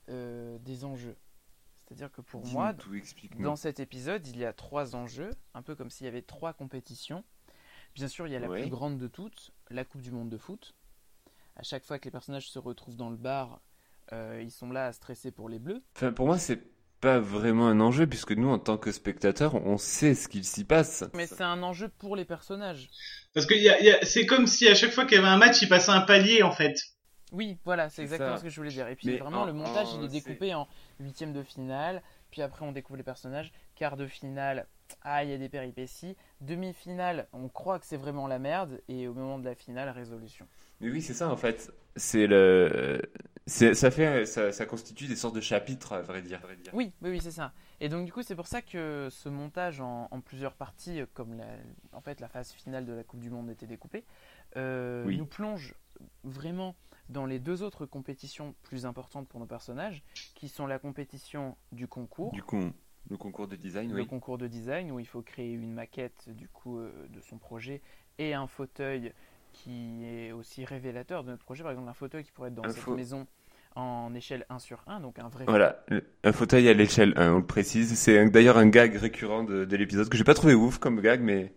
des enjeux. C'est-à-dire que pour moi, tout dans cet épisode, il y a trois enjeux, un peu comme s'il y avait trois compétitions. Bien sûr, il y a la Ouais. plus grande de toutes, la Coupe du Monde de foot. À chaque fois que les personnages se retrouvent dans le bar, euh, ils sont là à stresser pour les bleus. Enfin, pour moi, c'est pas vraiment un enjeu, puisque nous, en tant que spectateurs, on sait ce qu'il s'y passe. Mais c'est un enjeu pour les personnages. Parce que y a, y a- c'est comme si à chaque fois qu'il y avait un match, il passait un palier, en fait. Oui, voilà, c'est C'est exactement ça. ce que je voulais dire. Et puis Mais vraiment, en- le montage, en- il est découpé en huitième de finale. Puis après, on découvre les personnages. Quart de finale, ah, il y a des péripéties. Demi-finale, on croit que c'est vraiment la merde. Et au moment de la finale, résolution. Mais oui, c'est ça, en fait. C'est le. Ça fait, ça, ça constitue des sortes de chapitres, à vrai dire. à vrai dire. Oui, oui, oui, c'est ça. Et donc du coup, c'est pour ça que ce montage en, en plusieurs parties, comme la, en fait la phase finale de la Coupe du Monde était découpée, euh, Oui. nous plonge vraiment dans les deux autres compétitions plus importantes pour nos personnages, qui sont la compétition du concours, Du coup, le concours de design, le oui. concours de design où il faut créer une maquette du coup euh, de son projet et un fauteuil qui est aussi révélateur de notre projet. Par exemple, un fauteuil qui pourrait être dans Un cette maison en échelle 1 sur 1, donc un vrai Voilà, un fauteuil à l'échelle 1, on le précise. C'est d'ailleurs un gag récurrent de, de l'épisode que j'ai pas trouvé ouf comme gag, mais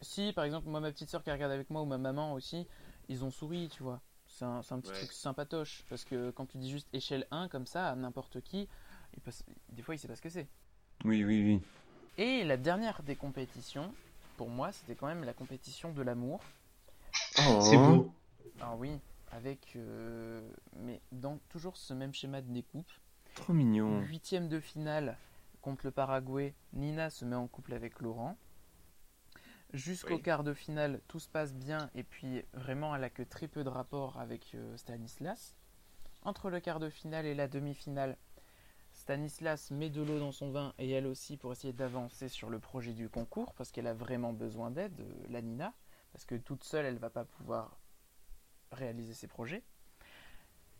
Si, par exemple, moi, ma petite soeur qui regarde avec moi ou ma maman aussi, ils ont souri, tu vois. C'est un, petit Ouais. truc sympatoche. Parce que quand tu dis juste échelle 1 comme ça à n'importe qui, il s- des fois il sait pas ce que c'est. oui, oui, oui. Et la dernière des compétitions, pour moi, c'était quand même la compétition de l'amour. Oh. C'est beau. Ah oui, avec. euh, mais dans toujours ce même schéma de découpe. Trop mignon. Huitième de finale contre le Paraguay, Nina se met en couple avec Laurent. Jusqu'au Oui. quart de finale, tout se passe bien et puis vraiment elle a que très peu de rapport avec euh, Stanislas. Entre le quart de finale et la demi-finale, Stanislas met de l'eau dans son vin et elle aussi pour essayer d'avancer sur le projet du concours parce qu'elle a vraiment besoin d'aide, euh, la Nina, parce que toute seule elle va pas pouvoir réaliser ses projets.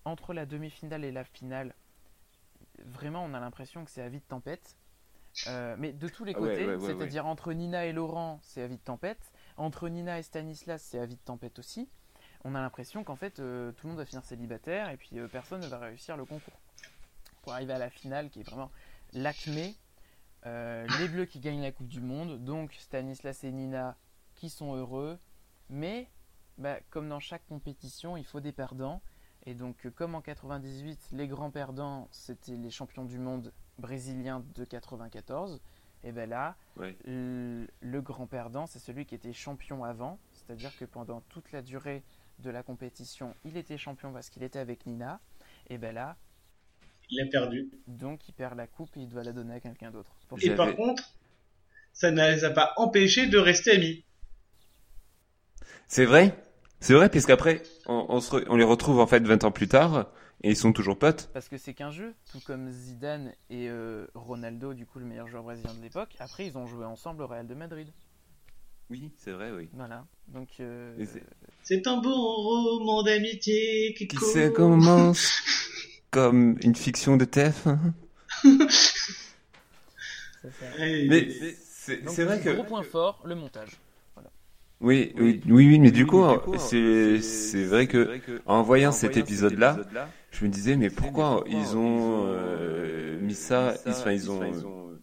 Entre la demi-finale et la finale, vraiment on a l'impression que c'est à vie de tempête. Euh, mais de tous les Ah ouais, côtés, ouais, ouais, c'est-à-dire entre Nina et Laurent, c'est à vie de tempête. Entre Nina et Stanislas, c'est à vie de tempête aussi. On a l'impression qu'en fait, euh, tout le monde va finir célibataire et puis euh, personne ne va réussir le concours. Pour arriver à la finale, qui est vraiment l'acmé, les Bleus qui gagnent la Coupe du Monde, donc Stanislas et Nina qui sont heureux, mais bah, comme dans chaque compétition, il faut des perdants. Et donc, euh, comme en 98, les grands perdants, c'était les champions du monde brésiliens de 94, et ben là, Ouais. le, le grand perdant, c'est celui qui était champion avant, c'est-à-dire que pendant toute la durée de la compétition, il était champion parce qu'il était avec Nina, et ben là, Il a perdu. donc il perd la coupe et il doit la donner à quelqu'un d'autre. Et par contre, ça ne les a pas empêchés de rester amis. C'est vrai? C'est vrai, puisqu'après, on, on, se re- on les retrouve en fait 20 ans plus tard, et ils sont toujours potes. Parce que c'est qu'un jeu, tout comme Zidane et euh, Ronaldo, du coup le meilleur joueur brésilien de l'époque. Après, ils ont joué ensemble au Real de Madrid. Oui, c'est vrai, oui. Voilà. Donc, euh, c'est- un beau roman d'amitié qui, Qui commence. comme une fiction de TF. Mais c'est vrai que... Gros point fort, le montage. Oui, oui, oui, oui, mais du coup, c'est c'est vrai que en voyant cet épisode-là, je me disais, mais pourquoi ils ont euh, mis ça, ils, enfin, ils ont euh,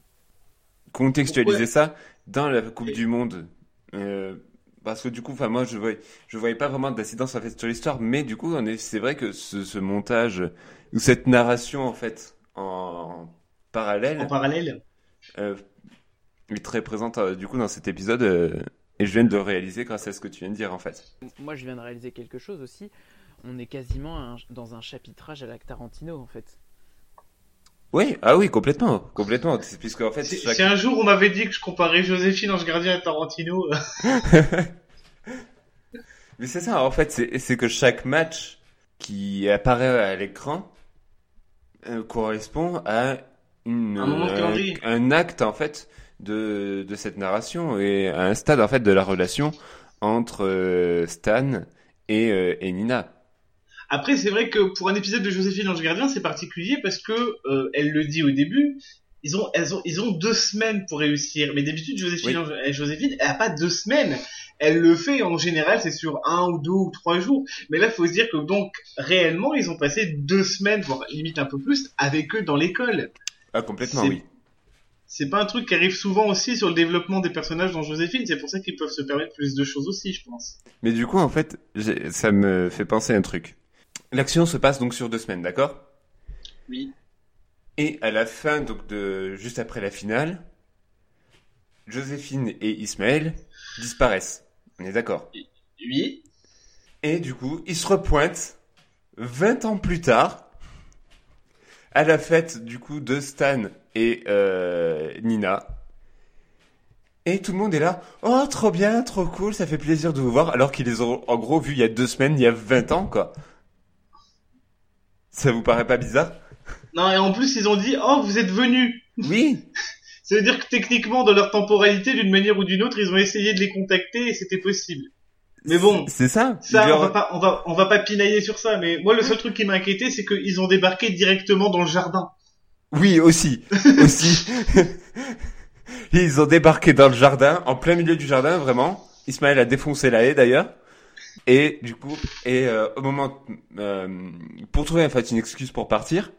contextualisé ça dans la Coupe du Monde Euh, Parce que du coup, enfin, moi, je voyais, je voyais pas vraiment d'incidence en fait sur l'histoire, mais du coup, c'est vrai que ce, ce montage ou cette narration en fait en parallèle En parallèle. euh, est très présente euh, du coup dans cet épisode. Euh, et je viens de le réaliser grâce à ce que tu viens de dire en fait. Moi, je viens de réaliser quelque chose aussi. On est quasiment un- dans un chapitrage à la Tarantino, en fait. Oui, ah oui, complètement, complètement. Puisque en fait, Si, chaque- si un jour on m'avait dit que je comparais Joséphine Ange Gardien à Tarantino, Mais c'est ça, en fait, c'est que chaque match qui apparaît à l'écran euh, correspond à une, Un euh, calendrier. un acte en fait de, de cette narration et à un stade en fait de la relation entre euh, Stan et, euh, et Nina. Après, c'est vrai que pour un épisode de Joséphine Ange Gardien, c'est particulier parce que euh, elle le dit au début. Ils ont, elles ont, ils ont deux semaines pour réussir. Mais d'habitude, Joséphine, Oui. Joséphine, elle a pas deux semaines. Elle le fait en général, c'est sur un ou deux ou trois jours. Mais là, faut se dire que donc réellement, ils ont passé deux semaines, voire limite un peu plus, avec eux dans l'école. Ah complètement, oui. C'est pas un truc qui arrive souvent aussi sur le développement des personnages dans Joséphine. C'est pour ça qu'ils peuvent se permettre plus de choses aussi, je pense. Mais du coup, en fait, ça me fait penser à un truc. L'action se passe donc sur deux semaines, d'accord? Oui. Et à la fin, donc de juste après la finale, Joséphine et Ismaël disparaissent. On est d'accord? Oui. Et du coup, ils se repointent 20 ans plus tard à la fête du coup de Stan et euh, Nina. Et tout le monde est là. Oh, trop bien, trop cool, ça fait plaisir de vous voir. Alors qu'ils les ont en gros vus il y a deux semaines, il y a 20 ans, quoi. Ça vous paraît pas bizarre? Non, et en plus, ils ont dit, oh, vous êtes venus. Oui, Ça veut dire que techniquement, dans leur temporalité, d'une manière ou d'une autre, ils ont essayé de les contacter et c'était possible. Mais bon, c'est ça. ça, Genre- on va pas, on va, on va pas pinailler sur ça. Mais moi, le seul truc qui m'a inquiété, c'est qu'ils ont débarqué directement dans le jardin. Oui, aussi, aussi. Ils ont débarqué dans le jardin, en plein milieu du jardin, vraiment. Ismaël a défoncé la haie d'ailleurs. Et du coup, et euh, au moment euh, pour trouver en fait une excuse pour partir,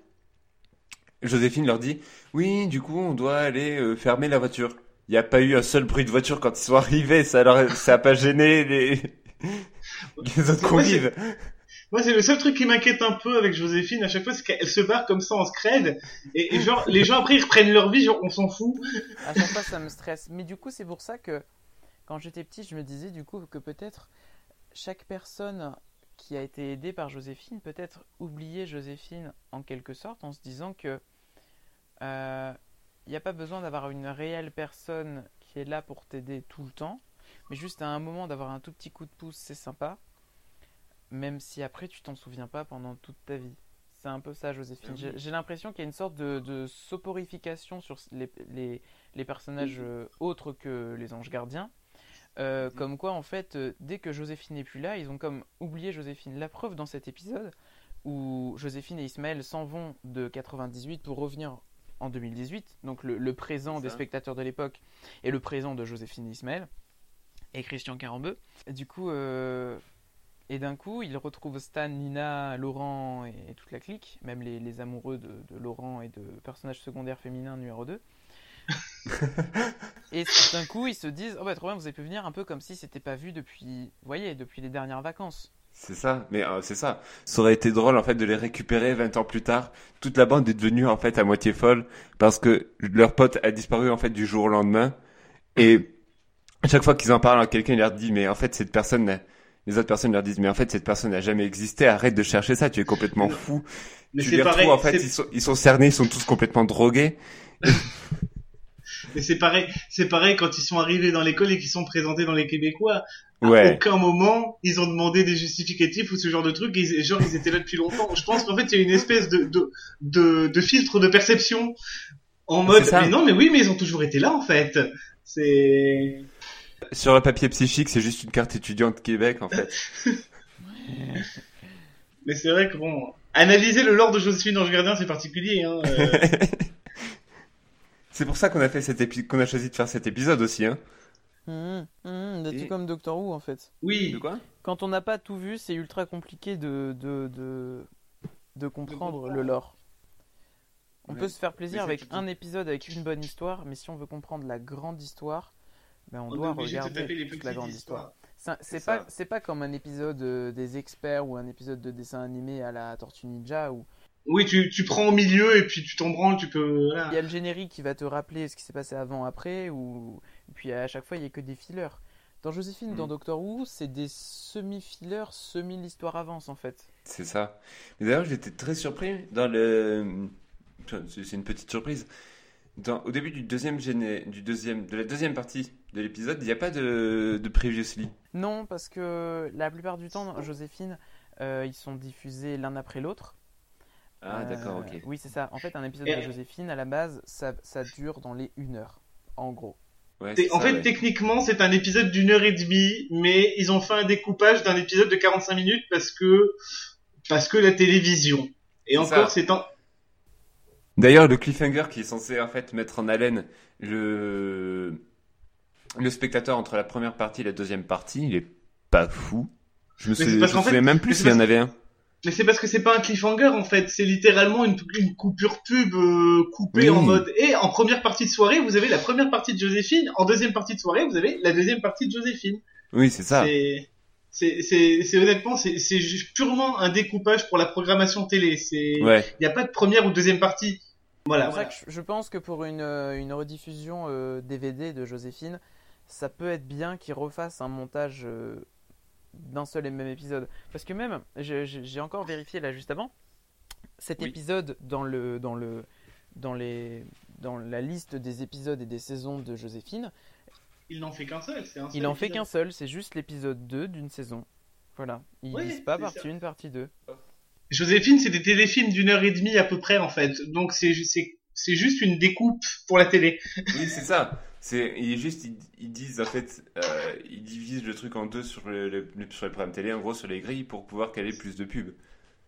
Joséphine leur dit oui, du coup, on doit aller euh, fermer la voiture. Il n'y a pas eu un seul bruit de voiture quand ils sont arrivés, ça leur ça a pas gêné les les autres Moi, c'est- convives. Moi, c'est le seul truc qui m'inquiète un peu avec Joséphine à chaque fois, c'est qu'elle se barre comme ça en scred. Et, et genre, les gens après, ils reprennent leur vie, genre, on s'en fout. À chaque fois, ça me stresse. Mais du coup, c'est pour ça que quand j'étais petit, je me disais du coup que peut-être chaque personne qui a été aidée par Joséphine peut-être oublier Joséphine en quelque sorte en se disant que euh, il n'y a pas besoin d'avoir une réelle personne qui est là pour t'aider tout le temps, mais juste à un moment d'avoir un tout petit coup de pouce, c'est sympa, même si après tu t'en souviens pas pendant toute ta vie. C'est un peu ça, Joséphine. J'ai j'ai l'impression qu'il y a une sorte de, de soporification sur les, les, les personnages euh, autres que les anges gardiens. Euh, Comme quoi, en fait, euh, dès que Joséphine n'est plus là, ils ont comme oublié Joséphine. La preuve dans cet épisode où Joséphine et Ismaël s'en vont de 98 pour revenir en 2018, donc le, le présent des spectateurs de l'époque et le présent de Joséphine et Ismaël et Christian Carambeu. Du coup, euh, et d'un coup, ils retrouvent Stan, Nina, Laurent et, et toute la clique, même les, les amoureux de, de Laurent et de personnages secondaires féminins numéro 2. et d'un coup, ils se disent Oh bah trop bien, vous avez pu venir un peu comme si c'était pas vu depuis, vous voyez, depuis les dernières vacances. C'est ça, mais euh, c'est ça. Ça aurait été drôle en fait de les récupérer 20 ans plus tard. Toute la bande est devenue en fait à moitié folle parce que leur pote a disparu en fait du jour au lendemain. Et à chaque fois qu'ils en parlent à quelqu'un, il leur dit mais en fait cette personne, les autres personnes leur disent mais en fait cette personne n'a jamais existé. Arrête de chercher ça, tu es complètement fou. Mais tu les pareil, retrouves en fait, ils sont, ils sont cernés, ils sont tous complètement drogués. mais c'est pareil, c'est pareil quand ils sont arrivés dans l'école et qu'ils sont présentés dans les Québécois. À Ouais. aucun moment, ils ont demandé des justificatifs ou ce genre de ils- genre, ils étaient là depuis longtemps. Je pense qu'en fait, il y a une espèce de, de, de, de filtre de perception en mode, mais non, mais oui, mais ils ont toujours été là, en fait. C'est, Sur le papier psychique, c'est juste une carte étudiante de Québec en fait. mais c'est vrai que bon, analyser le lore de Joséphine Ange Gardien, c'est particulier, hein. euh. c'est pour ça qu'on a fait cet épi- qu'on a choisi de faire cet épisode aussi, hein. Hum, hum, Et- tout comme Doctor Who en fait. oui. De quoi? Quand on n'a pas tout vu, c'est ultra compliqué de, de, de, de comprendre le lore. On Ouais. peut se faire plaisir avec un épisode avec une bonne histoire, mais si on veut comprendre la grande histoire, ben on, doit regarder toute la grande histoire. C'est pas, c'est pas comme un épisode euh, des experts ou un épisode de dessin animé à la Tortue Ninja où Oui, tu, tu prends au milieu et puis tu t'en branles, tu peux, voilà. il y a le générique qui va te rappeler ce qui s'est passé avant, après, ou et puis à chaque fois il y a que des fillers. Dans Joséphine, dans Mhm. Doctor Who, c'est des semi-fillers, semi-l'histoire avance en fait. C'est ça. Mais d'ailleurs, j'étais très surpris dans le. C'est c'est une petite surprise. Dans... Au début du deuxième géné... du deuxième de la deuxième partie de l'épisode, il n'y a pas de de previously. Non, parce que la plupart du temps, Joséphine, euh, ils sont diffusés l'un après l'autre. Ah, Euh, d'accord, ok. Oui, c'est ça. En fait, un épisode Et- de Joséphine, à la base, ça, ça dure dans les 1 heure, en gros. Ouais, En ça, fait, ouais. techniquement, c'est un épisode d'une heure et demie, mais ils ont fait un découpage d'un épisode de 45 minutes parce que parce que la télévision. Et encore, c'est un D'ailleurs, le cliffhanger qui est censé en fait mettre en haleine le le spectateur entre la première partie et la deuxième partie, il est pas fou. Je me, je me qu'en fait- souviens même plus s'il y en avait un. Mais c'est parce que c'est pas un cliffhanger en fait, c'est littéralement une, une coupure pub euh, coupée Oui. en mode. Et en première partie de soirée, vous avez la première partie de Joséphine. En deuxième partie de soirée, vous avez la deuxième partie de Joséphine. Oui, c'est ça. C'est c'est c'est c'est honnêtement c'est purement un découpage pour la programmation télé. Il Ouais. y a pas de première ou deuxième partie. C'est Voilà. pour ça voilà. que je, pense que pour une, euh, une rediffusion euh, DVD de Joséphine, ça peut être bien qu'ils refassent un montage euh, d'un seul et même épisode. Parce que même, j'ai encore vérifié là juste avant, cet Oui. épisode dans, le, dans, le, dans, les, dans la liste des épisodes et des saisons de Joséphine, Il n'en fait qu'un seul. C'est un seul il en fait qu'un seul, c'est juste l'épisode 2 d'une saison. Voilà, ils Oui, disent pas partie ça. 1, partie 2. Joséphine, c'est des téléfilms d'une heure et demie à peu près en fait. Donc c'est ju- c'est c'est juste une découpe pour la télé. Oui, c'est ça. C'est, il est juste, ils, ils disent en fait, euh, ils divisent le truc en deux sur le, sur les programmes télé, en gros sur les grilles pour pouvoir caler plus de pubs.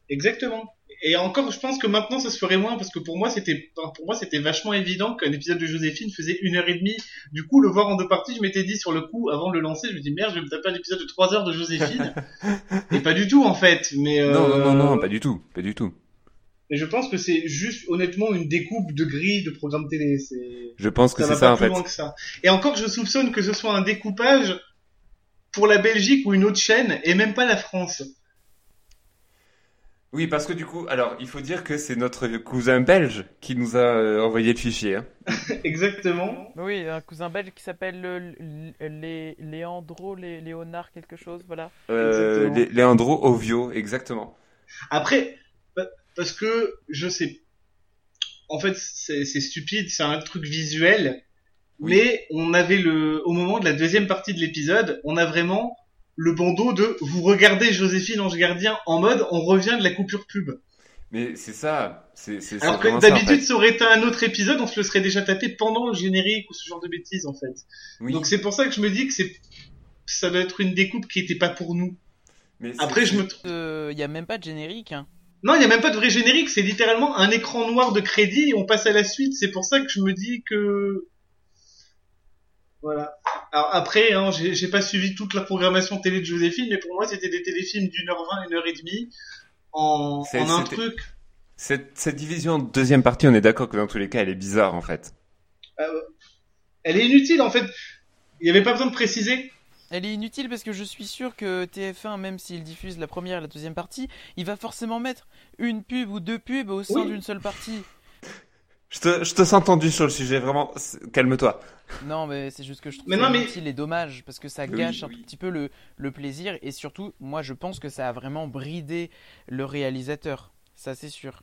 Exactement. Et encore, je pense que maintenant, ça se ferait moins parce que pour moi, c'était, pour moi, c'était vachement évident qu'un épisode de Joséphine faisait une heure et demie. Du coup, le voir en deux parties, je m'étais dit sur le coup, avant de le lancer, je me dis merde, je vais me taper un épisode de trois heures de Joséphine. et pas du tout, en fait. Mais, euh, Non, non, non, non, pas du tout, pas du tout. Mais je pense que c'est juste, honnêtement, une découpe de grille de programme télé. C'est, Je pense que ça c'est va ça pas en plus fait. loin que ça. Et encore, je soupçonne que ce soit un découpage pour la Belgique ou une autre chaîne, et même pas la France. Oui, parce que du coup, alors, il faut dire que c'est notre cousin belge qui nous a euh, envoyé le fichier. hein. Exactement. Oui, un cousin belge qui s'appelle Lé- Lé- Léandro, Lé- Léonard quelque chose, voilà. Euh, Exactement. Lé- Leandro Ovio, exactement. Après, parce que je sais, en fait, c'est stupide, c'est un truc visuel, Oui. mais on avait le, au moment de la deuxième partie de l'épisode, on a vraiment le bandeau de vous regardez Joséphine Ange Gardien en mode on revient de la coupure pub. Mais c'est ça, c'est Alors que en d'habitude fait. ça aurait été un autre épisode, on se le serait déjà tapé pendant le générique ou ce genre de bêtises en fait. Oui, Donc c'est pour ça que je me dis que c'est ça doit être une découpe qui était pas pour nous. mais c'est- Après je me Il n'y a même pas de générique. Hein. Non, il y a même pas de vrai générique, c'est littéralement un écran noir de crédit et on passe à la suite. C'est pour ça que je me dis que voilà. Alors après, hein, j'ai pas suivi toute la programmation télé de Joséphine, mais pour moi c'était des téléfilms d'une heure vingt, une heure et demie en, un truc. Cette, cette division en deuxième partie, on est d'accord que dans tous les cas, elle est bizarre en fait. Euh, elle est inutile en fait. Il y avait pas besoin de préciser. Elle est inutile parce que je suis sûr que TF1, même s'il diffuse la première et la deuxième partie, il va forcément mettre une pub ou deux pubs au sein Oui. d'une seule partie. Je te, je te sens tendu sur le sujet, vraiment, calme-toi. Non, mais c'est juste que je trouve Mais ça non, mais- inutile et dommage parce que ça gâche un oui. petit peu le, le plaisir et surtout, moi je pense que ça a vraiment bridé le réalisateur. Ça, c'est sûr.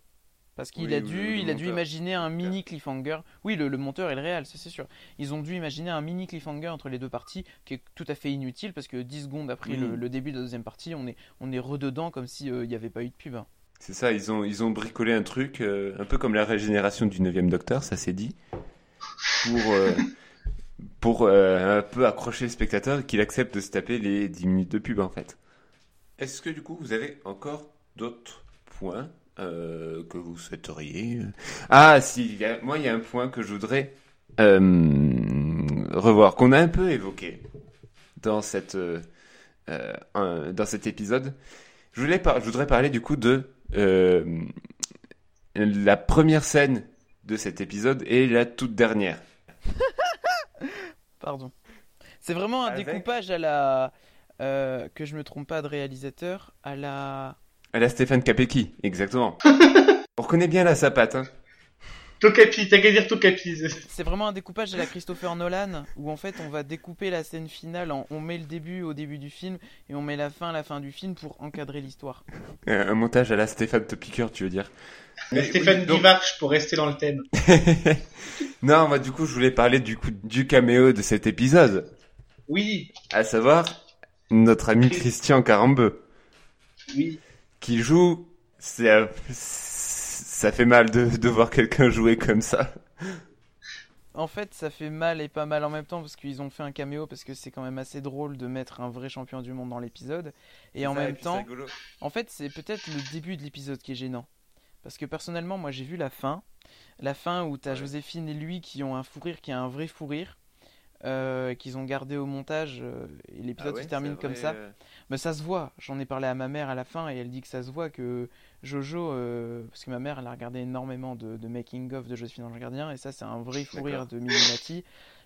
Parce qu'il Oui, a dû, le- le il a dû imaginer un mini cliffhanger. Oui, le, le monteur et le réal, ça c'est sûr. Ils ont dû imaginer un mini cliffhanger entre les deux parties qui est tout à fait inutile parce que 10 secondes après Oui. le, le début de la deuxième partie, on est, on est rededans comme s'il n'y avait pas eu de pub. C'est ça, ils ont, ils ont bricolé un truc, euh, un peu comme la régénération du 9 Docteur, ça s'est dit, pour, euh, pour euh, un peu accrocher le spectateur et qu'il accepte de se taper les 10 minutes de pub en fait. Est-ce que du coup vous avez encore d'autres points euh, que vous souhaiteriez Ah si, y a- moi il y a un point que je voudrais euh, revoir, qu'on a un peu évoqué dans, cette, euh, un- dans cet épisode. Je, voulais par- je voudrais parler du coup de la première scène de cet épisode et la toute dernière. Pardon. C'est vraiment un Avec- découpage à la. que je me trompe pas de réalisateur, à la. À la Stéphane Capecchi, exactement. On reconnaît bien la sapate. Hein. Tokapi, t'as qu'à dire Tokapi. C'est vraiment un découpage à la Christopher Nolan où en fait on va découper la scène finale, en- on met le début au début du film et on met la fin à la fin du film pour encadrer l'histoire. Euh, Un montage à la Stéphane Topiqueur, tu veux dire. Mais Stéphane oui, donc- pour rester dans le thème. non, moi du coup je voulais parler du coup du caméo de cet épisode, Oui, à savoir notre ami Christian Carambeu. oui. Qui joue, c'est, ça fait mal de, de voir quelqu'un jouer comme ça. En fait ça fait mal et pas mal en même temps parce qu'ils ont fait un caméo parce que c'est quand même assez drôle de mettre un vrai champion du monde dans l'épisode et en même temps En fait, c'est peut-être le début de l'épisode qui est gênant. Parce que personnellement, moi j'ai vu la fin. La fin où t'as Ouais. Joséphine et lui qui ont un fou rire qui est un vrai fou rire. Euh, qu'ils ont gardé au montage. euh, et l'épisode se termine comme ça. Mais ça se voit. J'en ai parlé à ma mère à la fin et elle dit que ça se voit que Jojo. euh, parce que ma mère elle a regardé énormément de, de making-of de Joséphine Ange Gardien. Et ça, c'est un vrai fou rire de Mimimati.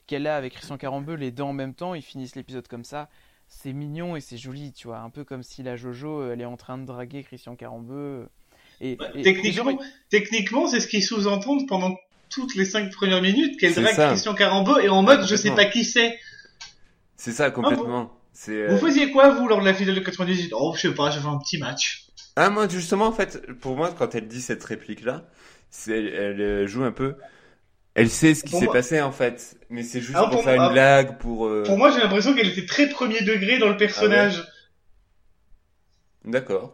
Qu'elle a avec Christian Carambeu, les deux en même temps. Ils finissent l'épisode comme ça. C'est mignon et c'est joli, tu vois. Un peu comme si la Jojo, euh, elle est en train de draguer Christian Carambeu. Et, Bah, et- techniquement, et techniquement, c'est ce qu'ils sous-entendent pendant toutes les cinq premières minutes qu'elle drague ça. Christian Carambeu et en mode je sais pas qui c'est. C'est ça, complètement. Euh, Vous faisiez quoi vous lors de la finale de 98 Oh, je sais pas, j'avais un petit match. Ah, moi, justement, en fait, pour moi, quand elle dit cette réplique-là, c'est, elle, elle, euh, joue un peu. Elle sait ce qui s'est moi- passé, en fait. Mais c'est juste Ah, pour, pour- faire ah. une blague, pour. euh, Pour moi, j'ai l'impression qu'elle était très premier degré dans le personnage. D'accord.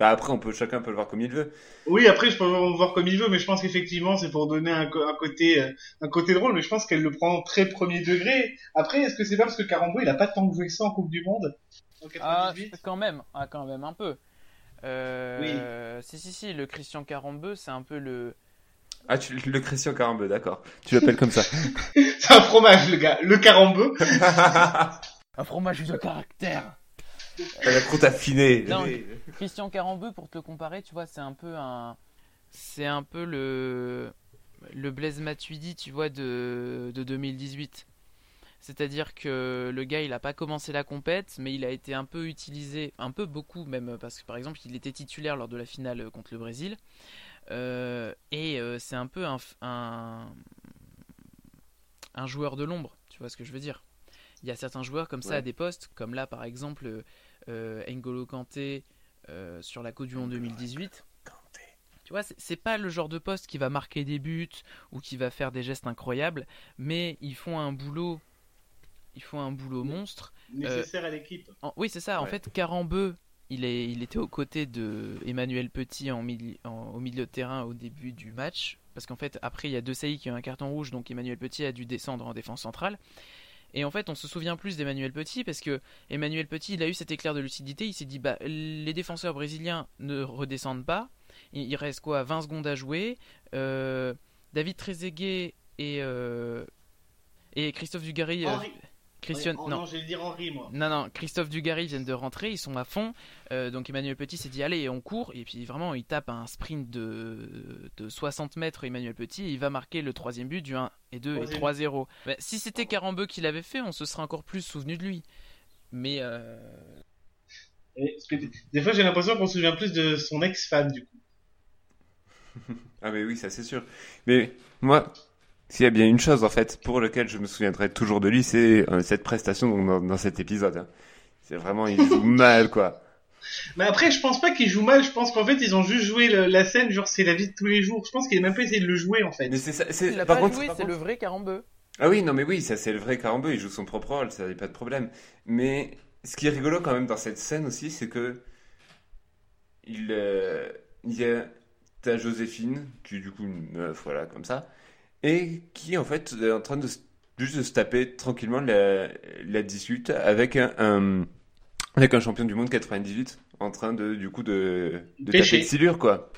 Bah, après, on peut, chacun peut le voir comme il veut. Oui, après, je peux le voir comme il veut, mais je pense qu'effectivement, c'est pour donner un, côté, euh, un côté drôle, mais je pense qu'elle le prend très premier degré. Après, est-ce que c'est pas parce que Carambeu, il a pas tant joué que ça en Coupe du Monde? En ah, 98 quand même, ah, quand même un peu. Euh, Si, si, si, le Christian Carambeu, c'est un peu le. Ah, tu, le Christian Carambeu, d'accord. Tu l'appelles comme ça. C'est un fromage, le gars. Le carambeu. Un fromage de caractère T'as. Non, Christian Carambeu, pour te le comparer, tu vois, c'est un peu un. C'est un peu le. Le Blaise Matuidi, tu vois, de, de 2018. C'est-à-dire que le gars, il n'a pas commencé la compète, mais il a été un peu utilisé, un peu beaucoup même, parce que par exemple, il était titulaire lors de la finale contre le Brésil. Euh, et euh, c'est un peu un, un, un joueur de l'ombre, tu vois ce que je veux dire. Il y a certains joueurs comme ça Ouais. à des postes, comme là par exemple euh, N'Golo Kanté euh, sur la Coupe du Monde 2018. Tu vois, c'est- pas le genre de poste qui va marquer des buts ou qui va faire des gestes incroyables, mais ils font un boulot, ils font un boulot monstre. Nécessaire à l'équipe. En- oui, c'est ça. En fait, Carambeu, il, est, il était aux côtés de Emmanuel Petit en en- au milieu de terrain au début du match. Parce qu'en fait, après, il y a deux saillies qui ont un carton rouge, donc Emmanuel Petit a dû descendre en défense centrale. Et en fait, on se souvient plus d'Emmanuel Petit parce que Emmanuel Petit, il a eu cet éclair de lucidité. Il s'est dit, bah, les défenseurs brésiliens ne redescendent pas. Il, reste quoi 20 secondes à jouer. Euh, David Trezeguet et, euh, Christophe Dugarry. euh. Christian, Oh, non, non, j'allais dire Henri, moi. non, non, Christophe Dugarry viennent de rentrer, ils sont à fond. Euh, donc Emmanuel Petit s'est dit allez, on court. Et puis vraiment, il tape un sprint de, de 60 mètres, Emmanuel Petit. Et il va marquer le troisième but du 1 et 2 et Troisième. 3-0. Bah, si c'était Carambeu qui l'avait fait, on se serait encore plus souvenu de lui. Mais euh, Et- des- des fois, j'ai l'impression qu'on se souvient plus de son ex-femme, du coup. Ah mais oui, ça c'est sûr. Mais moi, s'il y a bien une chose en fait pour laquelle je me souviendrai toujours de lui, c'est euh, cette prestation donc, dans, dans cet épisode. hein. C'est vraiment, il joue mal quoi. Mais après, je pense pas qu'il joue mal. Je pense qu'en fait, ils ont juste joué le- la scène, genre c'est la vie de tous les jours. Je pense qu'il a même pas essayé de le jouer, en fait. Mais c'est ça. c'est- il l'a Par pas contre, joué, par c'est contre- le vrai Carambeu. Ah oui, non mais oui, ça c'est le vrai Carambeu, il joue son propre rôle, ça y a pas de problème. Mais ce qui est rigolo quand même dans cette scène aussi, c'est que il, euh, il y a t'as Joséphine, qui est du coup une meuf, voilà, comme ça, et qui en fait est en train de juste de se taper tranquillement la, la dispute avec un, un- avec un champion du monde 98 en train de du coup de, taper de silure quoi.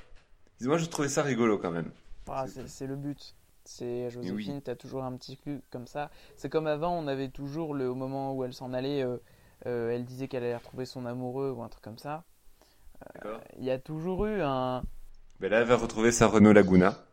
Moi je trouvais ça rigolo quand même. Ah, c'est le but. C'est Joséphine, oui. t'as toujours un petit cul comme ça. C'est comme avant, on avait toujours le au moment où elle s'en allait, euh, euh, elle disait qu'elle allait retrouver son amoureux ou un truc comme ça. D'accord. Il y a toujours eu un. Ben là elle va retrouver sa Renault Laguna.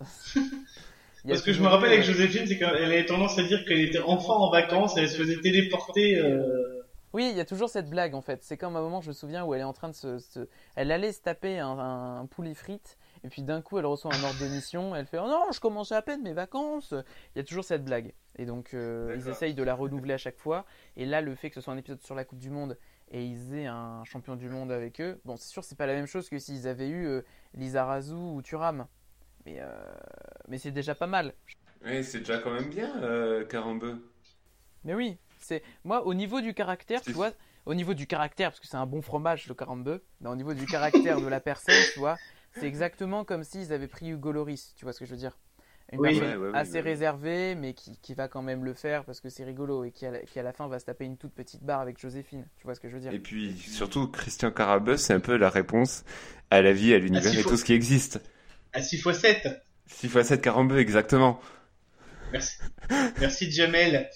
Parce que je me rappelle eu, avec euh, Joséphine, c'est qu'elle avait tendance à dire qu'elle était enfant en vacances, elle se faisait téléporter. euh, Oui, il y a toujours cette blague en fait. C'est comme un moment, je me souviens, où elle est en train de se. se- Elle allait se taper un, un poulet frites, et puis d'un coup, elle reçoit un ordre de mission. Elle fait Oh non, je commençais à peine mes vacances. Il y a toujours cette blague. Et donc, euh, ils essayent de la renouveler à chaque fois. Et là, le fait que ce soit un épisode sur la Coupe du Monde et ils aient un champion du monde avec eux, bon, c'est sûr, c'est pas la même chose que s'ils avaient eu euh, Lizarazu ou Thuram. Mais, euh, mais c'est déjà pas mal. Oui, c'est déjà quand même bien, euh, Carambeu. Mais oui, c'est moi au niveau du caractère, tu vois, au niveau du caractère parce que c'est un bon fromage le carambeu, mais au niveau du caractère de la personne, tu vois, c'est exactement comme s'ils avaient pris Hugo Loris, tu vois ce que je veux dire? Une Oui. personne Ouais, assez réservée, mais qui, qui va quand même le faire parce que c'est rigolo et qui à, la, qui à la fin va se taper une toute petite barre avec Joséphine, tu vois ce que je veux dire? Et puis surtout, Christian Carambeu, c'est un peu la réponse à la vie, à l'univers Ah, et faut- tout ce qui existe. À 6 x 7. 6 x 7 Carambeu, exactement. Merci. Merci, Jamel.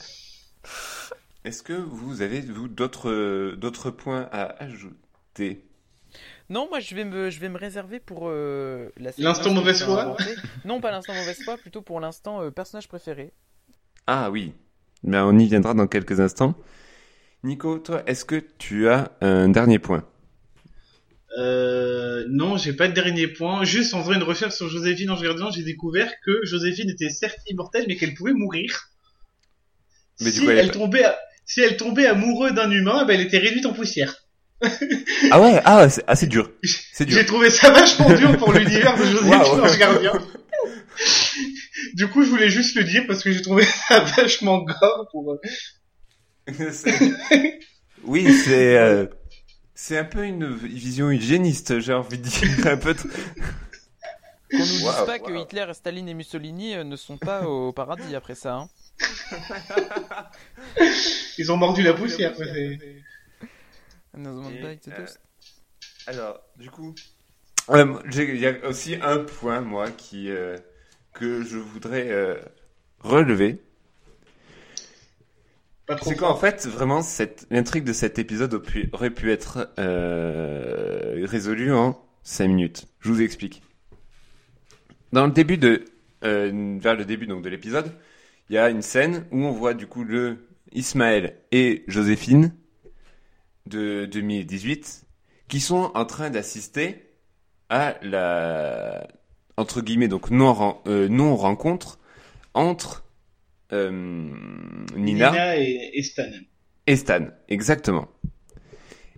Est-ce que vous avez, vous, d'autres euh, d'autres points à ajouter? Non, moi je vais me, je vais me réserver pour euh, L'instant mauvaise foi. Non, pas l'instant mauvaise foi, plutôt pour l'instant euh, personnage préféré. Ah oui, ben, on y viendra dans quelques instants. Nico, toi, est-ce que tu as un dernier point? Euh, non, j'ai pas de dernier point. Juste en faisant une recherche sur Joséphine en regardant, j'ai découvert que Joséphine était certes immortelle, mais qu'elle pouvait mourir. Mais du si, coup, elle elle est pas- tombait à- si elle tombait amoureuse d'un humain, ben, elle était réduite en poussière. Ah ouais, ah, c'est ah, dur. C'est dur. J'ai trouvé ça vachement dur pour l'univers de Joséphine Waouh. Ange Gardien. Du coup, je voulais juste le dire parce que j'ai trouvé ça vachement gore pour. euh, oui, c'est euh, c'est un peu une vision hygiéniste, j'ai envie de dire. Un peu. Qu'on nous dise pas que. Hitler, Staline et Mussolini euh, ne sont pas au paradis après ça. Hein. Ils ont mordu la poussière. été euh. Alors, du coup, euh, il y a aussi un point, moi, qui, euh, que je voudrais euh, relever. C'est qu'en fait, vraiment, cette, l'intrigue de cet épisode aurait pu, être euh, résolue en 5 minutes. Je vous explique. Dans le début de, euh, vers le début donc de l'épisode, il y a une scène où on voit du coup le Ismaël et Joséphine de 2018 qui sont en train d'assister à la entre guillemets donc non euh, non rencontre entre euh, Nina Nina et, et Stan. et Stan, exactement.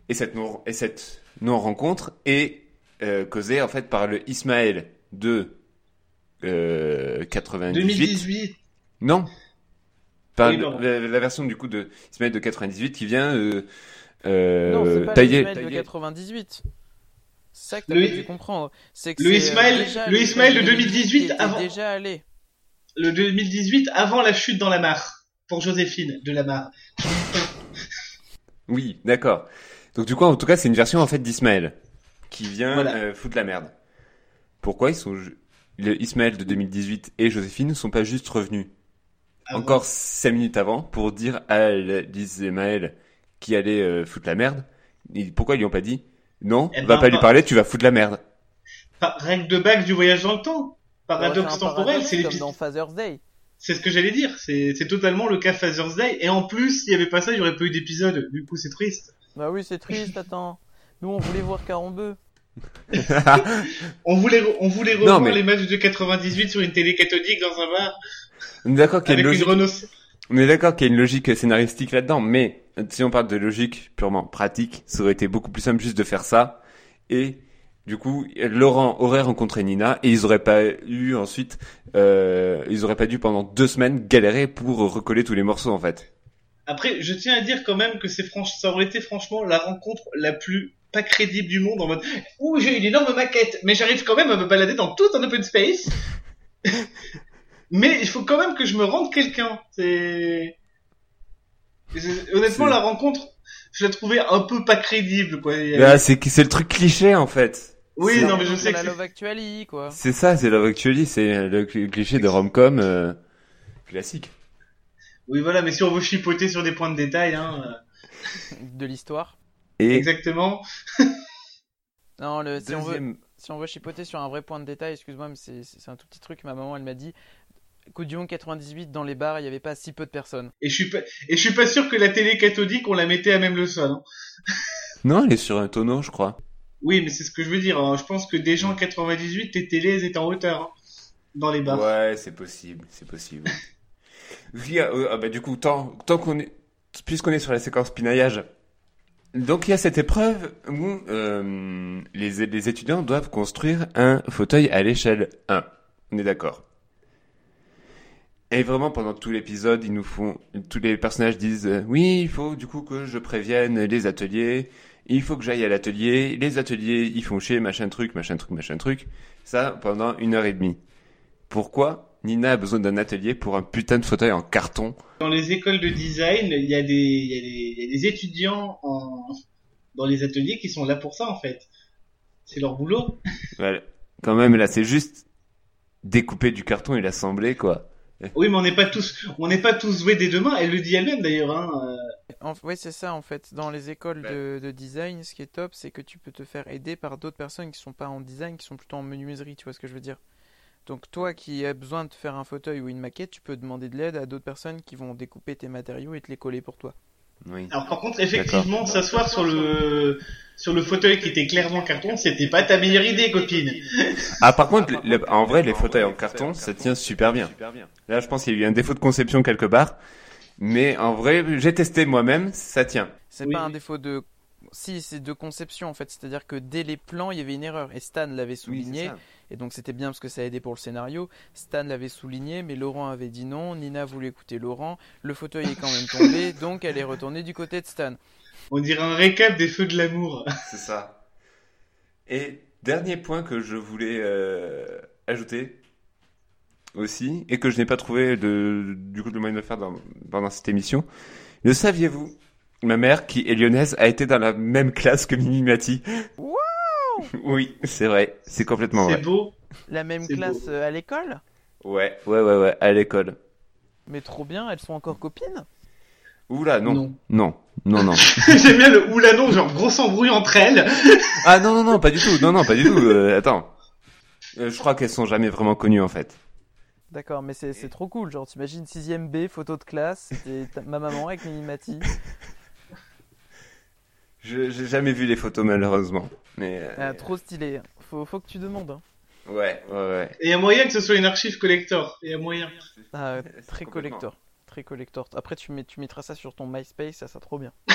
Et cette non, et cette non rencontre est euh, causée en fait par le Ismaël de euh, 98. 2018. Non. Par Oui, la, la version du coup de Ismaël de 98 qui vient euh, euh, non, c'est pas tailler. le Ismaël de 98. C'est ça que pas dû comprendre. C'est que le Ismaël- déjà le Ismaël de 2018 qui était avant- déjà allé. Le 2018 avant la chute dans la mare. Pour Joséphine de la mare. Oui, d'accord. Donc du coup, en tout cas, c'est une version en fait d'Ismaël qui vient Voilà. euh, foutre la merde. Pourquoi ils sont ju- le Ismaël de 2018 et Joséphine ne sont pas juste revenus encore cinq minutes avant pour dire à l'Ismaël qui allait euh, foutre la merde. Et pourquoi ils lui ont pas dit non, Eh va ben, pas lui parler, tu vas foutre la merde. Par règle de base du voyage dans le temps. Paradoxe temporel, c'est comme l'épisode. dans Father's Day. C'est ce que j'allais dire. C'est totalement le cas Father's Day. Et en plus, s'il y avait pas ça, il y aurait pas eu d'épisode. Du coup, c'est triste. Bah oui, c'est triste, attends. Nous, on voulait voir Carambeu. On voulait, on voulait revoir mais- les matchs de 98 sur une télé cathodique dans un bar On est d'accord qu'il y a une avec une logique. On est d'accord qu'il y a une logique scénaristique là-dedans, mais si on parle de logique purement pratique, ça aurait été beaucoup plus simple juste de faire ça. Et du coup, Laurent aurait rencontré Nina et ils auraient pas eu ensuite, euh, ils auraient pas dû pendant deux semaines galérer pour recoller tous les morceaux en fait. Après, je tiens à dire quand même que c'est franch... ça aurait été franchement la rencontre la plus pas crédible du monde en mode ouh j'ai une énorme maquette mais j'arrive quand même à me balader dans tout un open space mais il faut quand même que je me rende quelqu'un c'est honnêtement la rencontre je la trouvais un peu pas crédible quoi c'est c'est le truc cliché en fait. Oui c'est- non mais je sais la que Love Actually, quoi. C'est ça, c'est Love Actually, c'est le cl- cliché de rom-com euh, classique. oui voilà mais si on veut chipoter sur des points de détail hein euh, De l'histoire. Et exactement Non, le, si, on veut, deuxième, si on veut chipoter sur un vrai point de détail, excuse-moi, mais c'est c'est un tout petit truc. Ma maman, elle m'a dit Coup du Monde 98, dans les bars, il n'y avait pas si peu de personnes. et je suis pas et je suis pas sûr que la télé cathodique on la mettait à même le sol hein. non, elle est sur un tonneau, je crois. Oui, mais c'est ce que je veux dire. hein. Je pense que déjà en 98, les télés étaient en hauteur hein, dans les bars. Ouais, c'est possible, c'est possible. Oui, euh, ah bah, du coup, tant, qu'on est, puisqu'on est sur la séquence pinaillage, donc il y a cette épreuve où euh, les, les étudiants doivent construire un fauteuil à l'échelle 1. On est d'accord. Et vraiment, pendant tout l'épisode, ils nous font, tous les personnages disent, euh, oui, il faut du coup que je prévienne les ateliers, il faut que j'aille à l'atelier, les ateliers, ils font chier, machin truc, machin truc, machin truc. Ça, pendant une heure et demie. Pourquoi Nina a besoin d'un atelier pour un putain de fauteuil en carton Dans les écoles de design, il y a des, il y a des, il y a des étudiants en, dans les ateliers qui sont là pour ça en fait. C'est leur boulot. Voilà. Quand même, là, c'est juste découper du carton et l'assembler, quoi. Oui, mais on n'est pas tous, on n'est pas tous doués des deux mains. Elle le dit elle-même d'ailleurs. Hein. En- Oui, c'est ça en fait. Dans les écoles de, de design, ce qui est top, c'est que tu peux te faire aider par d'autres personnes qui sont pas en design, qui sont plutôt en menuiserie, tu vois ce que je veux dire. Donc toi qui as besoin de faire un fauteuil ou une maquette, tu peux demander de l'aide à d'autres personnes qui vont découper tes matériaux et te les coller pour toi. Oui. Alors par contre, effectivement, s'asseoir sur le sur le fauteuil qui était clairement carton, c'était pas ta meilleure idée, copine. Ah, par contre, le- en vrai, les fauteuils en carton, ça tient super bien. Là, je pense qu'il y a eu un défaut de conception quelque part. Mais en vrai, j'ai testé moi-même, ça tient. C'est Oui, pas un défaut de... Si, c'est de conception en fait. C'est-à-dire que dès les plans, il y avait une erreur. Et Stan l'avait souligné. Et donc c'était bien parce que ça a aidé pour le scénario. Stan l'avait souligné, mais Laurent avait dit non. Nina voulait écouter Laurent. Le fauteuil est quand même tombé, donc elle est retournée du côté de Stan. On dirait un récap des feux de l'amour. C'est ça. Et dernier point que je voulais euh, ajouter aussi, et que je n'ai pas trouvé de, du coup de moyen de le faire dans, pendant cette émission. Le saviez-vous Ma mère, qui est lyonnaise, a été dans la même classe que Mimi Mati. Oui, c'est vrai. C'est complètement C'est vrai. beau. La même C'est classe beau. euh, à l'école Ouais, ouais, ouais, ouais, à l'école. Mais trop bien, elles sont encore copines Oula, non. Non. Non, non, non. J'aime bien le oula non, genre gros embrouille entre elles. ah non, non, non, pas du tout. Non, non, pas du tout. Euh, attends. Euh, je crois qu'elles sont jamais vraiment connues en fait. D'accord, mais c'est c'est trop cool. Genre, t'imagines 6ème B, photo de classe, c'était ta- ma maman avec Mimi Mati. Je j'ai jamais vu les photos malheureusement. Mais euh, Ah, trop stylé. Faut, faut que tu demandes. hein. ouais, ouais, ouais. Et il y a moyen que ce soit une archive collector. Il y a moyen. Ah, très collector. Très collector. Après, tu, mets, tu mettras ça sur ton MySpace, ça sera trop bien.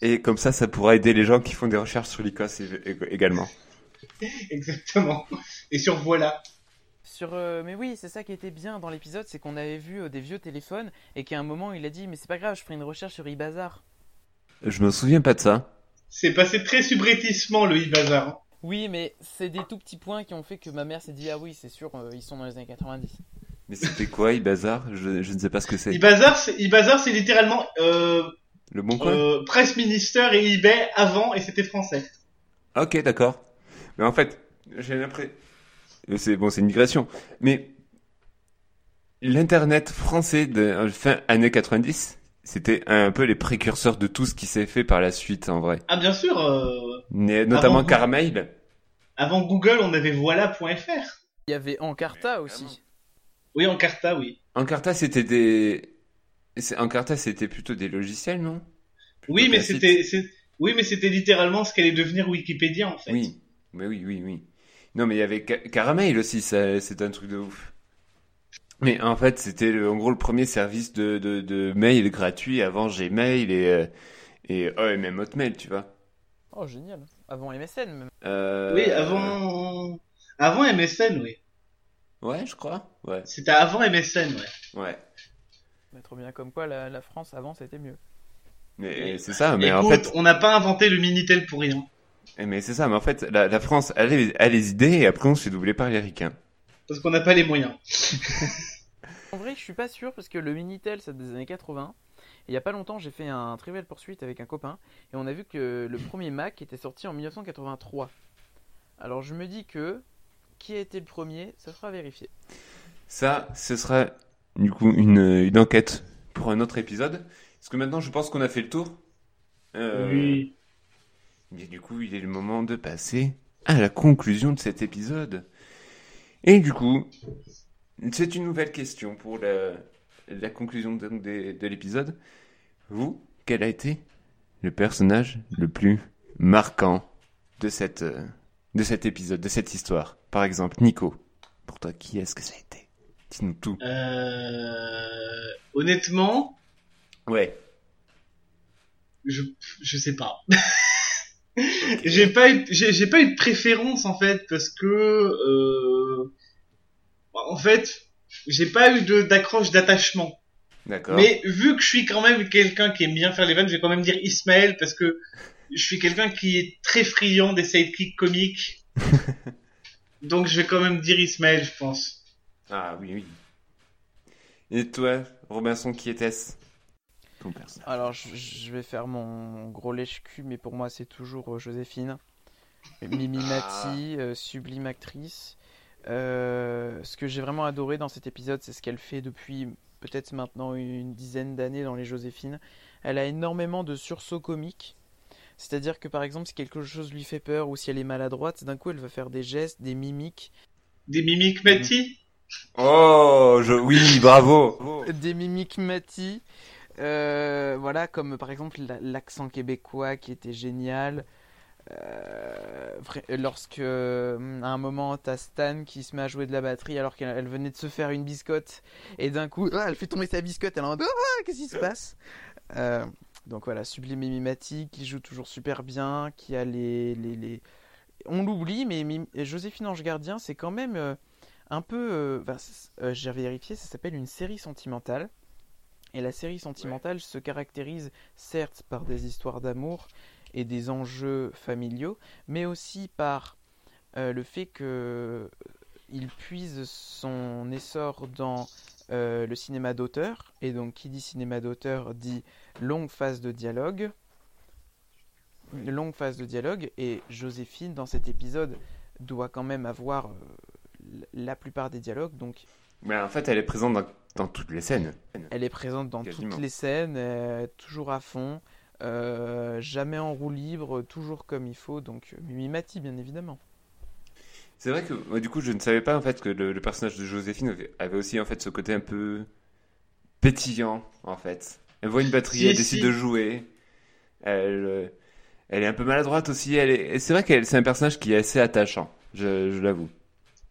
Et comme ça, ça pourra aider les gens qui font des recherches sur l'ICOS également. Exactement. Et sur voilà. Sur, euh, mais oui, c'est ça qui était bien dans l'épisode, c'est qu'on avait vu euh, des vieux téléphones et qu'à un moment il a dit mais c'est pas grave, je ferai une recherche sur eBazaar. Je me souviens pas de ça. C'est passé très subrétissement le e-bazar. hein. Oui, mais c'est des tout petits points qui ont fait que ma mère s'est dit ah oui c'est sûr euh, ils sont dans les années 90. Mais c'était quoi, e-bazar? Je, je ne sais pas ce que c'est. E-bazar, c'est c'est littéralement euh, Le bon coin? euh, Presse Minister et eBay avant et c'était français. Ok, d'accord. Mais en fait, j'ai l'impression... C'est bon, c'est une migration. Mais l'Internet français de euh, fin années 90, c'était un peu les précurseurs de tout ce qui s'est fait par la suite, en vrai. Ah bien sûr. euh, Mais notamment Avant- Carmail. avant Google, on avait voilà.fr. Il y avait Encarta aussi. Oui, Encarta, oui. Encarta, c'était des... Encarta, c'était plutôt des logiciels, non? Plutôt Oui, mais c'était, oui, mais c'était littéralement ce qu'allait devenir Wikipédia en fait. Oui, mais oui, oui, oui. Non, mais il y avait Ca- Caramel aussi, c'est un truc de ouf. Mais en fait, c'était le- en gros le premier service de, de, de mail gratuit avant Gmail et, euh, et, oh, et même Hotmail, tu vois. Oh génial. Avant MSN même. Euh, Oui, avant, avant MSN, oui. Ouais, je crois. Ouais, C'était avant MSN, ouais. ouais. Mais trop bien comme quoi la, la France avant c'était mieux. Mais c'est ça, mais en Écoute, fait, on n'a pas inventé le Minitel pour rien. Eh, mais c'est ça, mais en fait, la, la France a les, a les idées et après on se fait doubler par les ricains. Parce qu'on n'a pas les moyens. En vrai je suis pas sûr parce que le Minitel c'est des années 80. Et il y a pas longtemps j'ai fait un Trivial poursuite avec un copain et on a vu que le premier Mac était sorti en 1983. Alors je me dis que qui a été le premier, ça sera vérifié. Ça, ce sera du coup une, une enquête pour un autre épisode. Parce que maintenant, je pense qu'on a fait le tour. Euh, Oui. Mais du coup, il est le moment de passer à la conclusion de cet épisode. Et du coup, c'est une nouvelle question pour la, la conclusion de, de- de l'épisode. Vous, quel a été le personnage le plus marquant de, cette, de cet épisode, de cette histoire? Par exemple, Nico. Pour toi, qui est-ce que ça a été? Dis-nous tout. Euh... Honnêtement, Ouais. je, je sais pas. j'ai pas eu, j'ai, pas eu de préférence en fait parce que, euh... en fait, j'ai pas eu de, d'accroche, d'attachement. D'accord. Mais vu que je suis quand même quelqu'un qui aime bien faire les vannes, je vais quand même dire Ismaël parce que je suis quelqu'un qui est très friand des sidekicks comiques. Donc je vais quand même dire Ismaël, je pense. Ah oui, oui. Et toi, Robinson, qui était-ce? Ton personnage. Alors, je, je vais faire mon gros lèche-cul, mais pour moi, c'est toujours euh, Joséphine. Mimi Ah. Mati, euh, sublime actrice. Euh, ce que j'ai vraiment adoré dans cet épisode, c'est ce qu'elle fait depuis peut-être maintenant une dizaine d'années dans les Joséphines. Elle a énormément de sursauts comiques. C'est-à-dire que par exemple, si quelque chose lui fait peur ou si elle est maladroite, d'un coup, elle va faire des gestes, des mimiques, Des mimiques Mati? Oh, je... oui, bravo. des mimiques Mati. Euh, voilà, comme par exemple la- l'accent québécois qui était génial. Euh, lorsque euh, à un moment t'as Stan qui se met à jouer de la batterie alors qu'elle elle venait de se faire une biscotte et d'un coup ah, elle fait tomber sa biscotte elle en mode ah, qu'est-ce qui se passe? Donc voilà Sublime et Mimati qui joue toujours super bien qui a les, les, les... on l'oublie mais Joséphine Ange Gardien c'est quand même un peu enfin, j'ai vérifié ça s'appelle une série sentimentale et la série sentimentale se caractérise certes par des histoires d'amour et des enjeux familiaux, mais aussi par euh, le fait que il puise son essor dans euh, le cinéma d'auteur, et donc qui dit cinéma d'auteur dit longue phase de dialogue. longue phase de dialogue. Et Joséphine dans cet épisode doit quand même avoir euh, la plupart des dialogues. Donc Mais en fait, elle est présente dans, dans toutes les scènes. elle est présente dans Quasiment. toutes les scènes euh, toujours à fond euh, jamais en roue libre toujours comme il faut donc euh, Mimi Mati bien évidemment C'est vrai que moi, du coup, je ne savais pas en fait que le, le personnage de Joséphine avait, aussi en fait ce côté un peu pétillant en fait. Elle voit une batterie, Si, elle décide si. de jouer. Elle, elle est un peu maladroite aussi. Elle est, c'est vrai qu'elle c'est un personnage qui est assez attachant. Je, je l'avoue.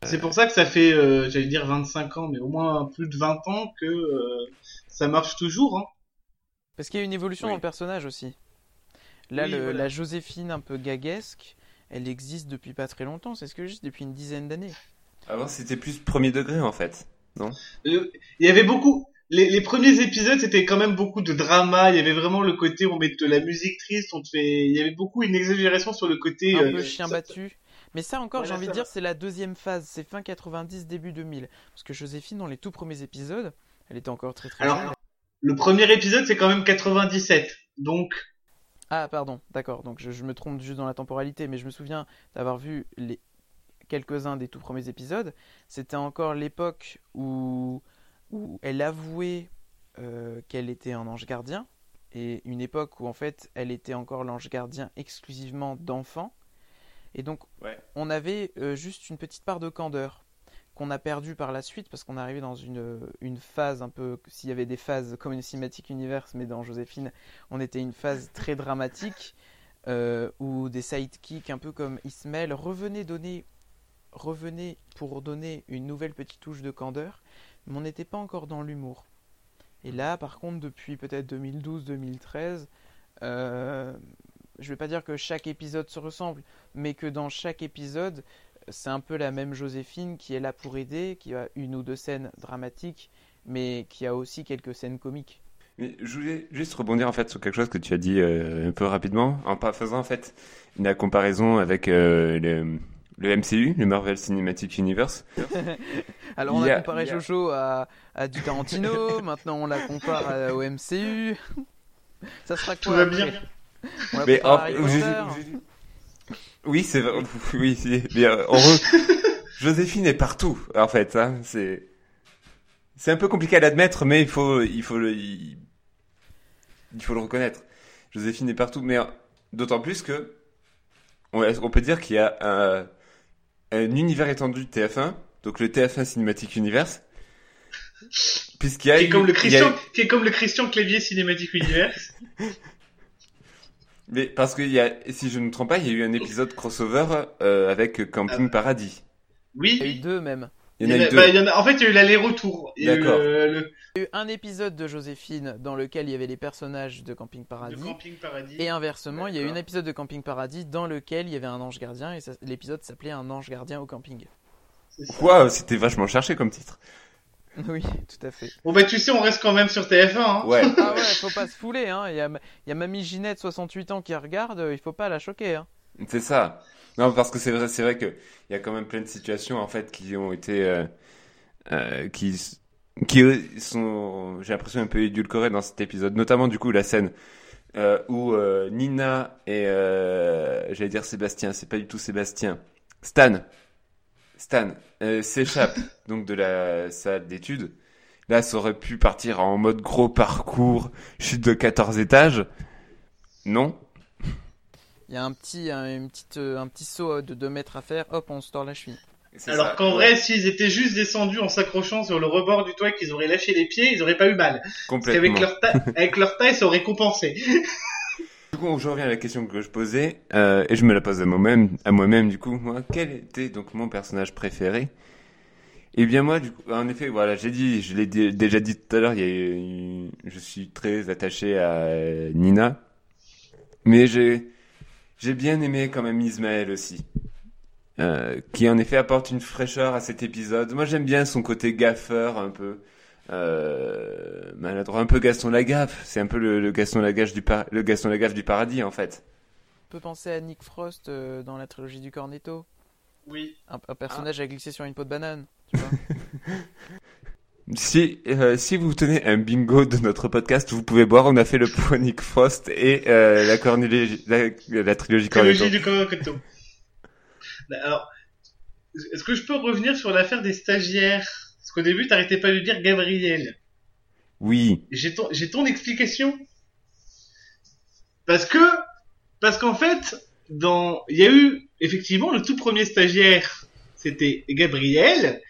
C'est pour ça que ça fait, euh, j'allais dire 25 ans, mais au moins plus de 20 ans que euh, ça marche toujours. Hein. parce qu'il y a une évolution Oui. dans le personnage aussi là Oui, le- voilà. la Joséphine un peu gaguesque elle existe depuis pas très longtemps c'est ce que je dis depuis une dizaine d'années Avant, c'était plus premier degré en fait. Euh, Il y avait beaucoup. Les, les premiers épisodes, c'était quand même beaucoup de drama. Il y avait vraiment le côté, on met de la musique triste, on te fait. Il y avait beaucoup une exagération sur le côté. un euh, peu chien ça- battu. Mais ça encore, j'ai envie de dire, c'est la deuxième phase, c'est fin 90, début 2000. Parce que Joséphine, dans les tout premiers épisodes, elle était encore très très Alors, jeune. le premier épisode, c'est quand même 97. Donc, Ah, pardon, d'accord, donc je, je me trompe juste dans la temporalité, mais je me souviens d'avoir vu les quelques-uns des tout premiers épisodes. C'était encore l'époque où, où elle avouait euh, qu'elle était un ange gardien, et une époque où en fait elle était encore l'ange gardien exclusivement d'enfants. Et donc Ouais. on avait euh, juste une petite part de candeur qu'on a perdu par la suite parce qu'on est arrivé dans une, une phase un peu, s'il y avait des phases comme une cinématique universe, mais dans Joséphine, on était une phase très dramatique euh, où des sidekicks un peu comme Ismaël revenaient donner, revenaient pour donner une nouvelle petite touche de candeur, mais on n'était pas encore dans l'humour. Et là, par contre, depuis peut-être 2012-2013, euh, je vais pas dire que chaque épisode se ressemble, mais que dans chaque épisode, c'est un peu la même Joséphine qui est là pour aider, qui a une ou deux scènes dramatiques, mais qui a aussi quelques scènes comiques. Mais je voulais juste rebondir en fait sur quelque chose que tu as dit euh, un peu rapidement, en pas faisant en fait la comparaison avec euh, le, le MCU, le Marvel Cinematic Universe. Alors on a, a- comparé a- Jojo à, à du Tarantino, maintenant on la compare à- au MCU. Ça sera quoi tout va bien. Mais en- oui, c'est vrai. Oui, c'est- re- Joséphine est partout en fait. Hein, c'est c'est un peu compliqué à l'admettre, mais il faut il faut le il, il faut le reconnaître. Joséphine est partout, mais d'autant plus que on, peut dire qu'il y a un, un univers étendu de TF1, donc le TF1 Cinematic Universe, puisqu'il y a Qui est, eu- comme le a Christian, qui est comme le Christian Clavier Cinématique Universe. Mais parce qu'il y a, si je ne me trompe pas, il y a eu un épisode crossover euh, avec Camping Paradis. Oui. Il y a eu deux même. Il y en a eu deux. bah, il y en a- en fait, il y a eu l'aller-retour. Il y a eu D'accord. le- Il y a eu un épisode de Joséphine dans lequel il y avait les personnages de Camping Paradis. Camping Paradis. Et inversement, il y a eu un épisode de Camping Paradis dans lequel il y avait un ange gardien et l'épisode s'appelait Un ange gardien au camping. Quoi C'était vachement cherché comme titre. Oui, tout à fait. Bon bah tu sais, on reste quand même sur TF1. Hein. Ouais. Ah ouais, faut pas se fouler, hein. Il y a, ma- il y a mamie Ginette, 68 ans, qui regarde, il faut pas la choquer, hein. C'est ça. Non, parce que c'est vrai, c'est vrai que il y a quand même plein de situations en fait qui ont été, euh, euh, qui, qui euh, sont, j'ai l'impression un peu édulcorées dans cet épisode, notamment du coup la scène euh, où euh, Nina et, euh, j'allais dire Sébastien, c'est pas du tout Sébastien, Stan, Stan euh, s'échappe donc de la salle d'études. Là, ça aurait pu partir en mode gros parcours, chute de 14 étages. Non, Il y a un petit, un, une petite, euh, un petit saut de 2 mètres à faire, hop, on se tord la cheville. C'est Alors qu'en vrai, s'ils étaient juste descendus en s'accrochant sur le rebord du toit et qu'ils auraient lâché les pieds, ils auraient pas eu mal. Parce complètement. qu'avec leur, ta- avec leur taille, ça aurait compensé. Du coup, je reviens à la question que je posais, euh, et je me la pose à moi-même, à moi-même, du coup, moi, quel était donc mon personnage préféré? Eh bien, moi, du coup, en effet, voilà, j'ai dit, je l'ai dé- déjà dit tout à l'heure, il y a eu- je suis très attaché à Nina, mais j'ai, j'ai bien aimé quand même Ismaël aussi, euh, qui en effet apporte une fraîcheur à cet épisode. Moi, j'aime bien son côté gaffeur, un peu. Euh, maladroit, un peu Gaston Lagaffe. C'est un peu le, le Gaston Lagaffe du par- le Gaston Lagaffe du paradis en fait. On peut penser à Nick Frost euh, dans la trilogie du Cornetto. Oui. Un, un personnage à glisser sur une peau de banane, tu vois. Si, euh, si vous tenez un bingo de notre podcast, vous pouvez boire. On a fait le point Nick Frost et euh, la, cornélogie, la, la trilogie Trilogie Cornetto. du Cornetto. Alors, est-ce que je peux revenir sur l'affaire des stagiaires? Parce qu'au début, t'arrêtais pas de dire Gabriel. Oui. J'ai ton, j'ai ton explication. Parce que, parce qu'en fait, dans, il y a eu effectivement le tout premier stagiaire, c'était Gabriel.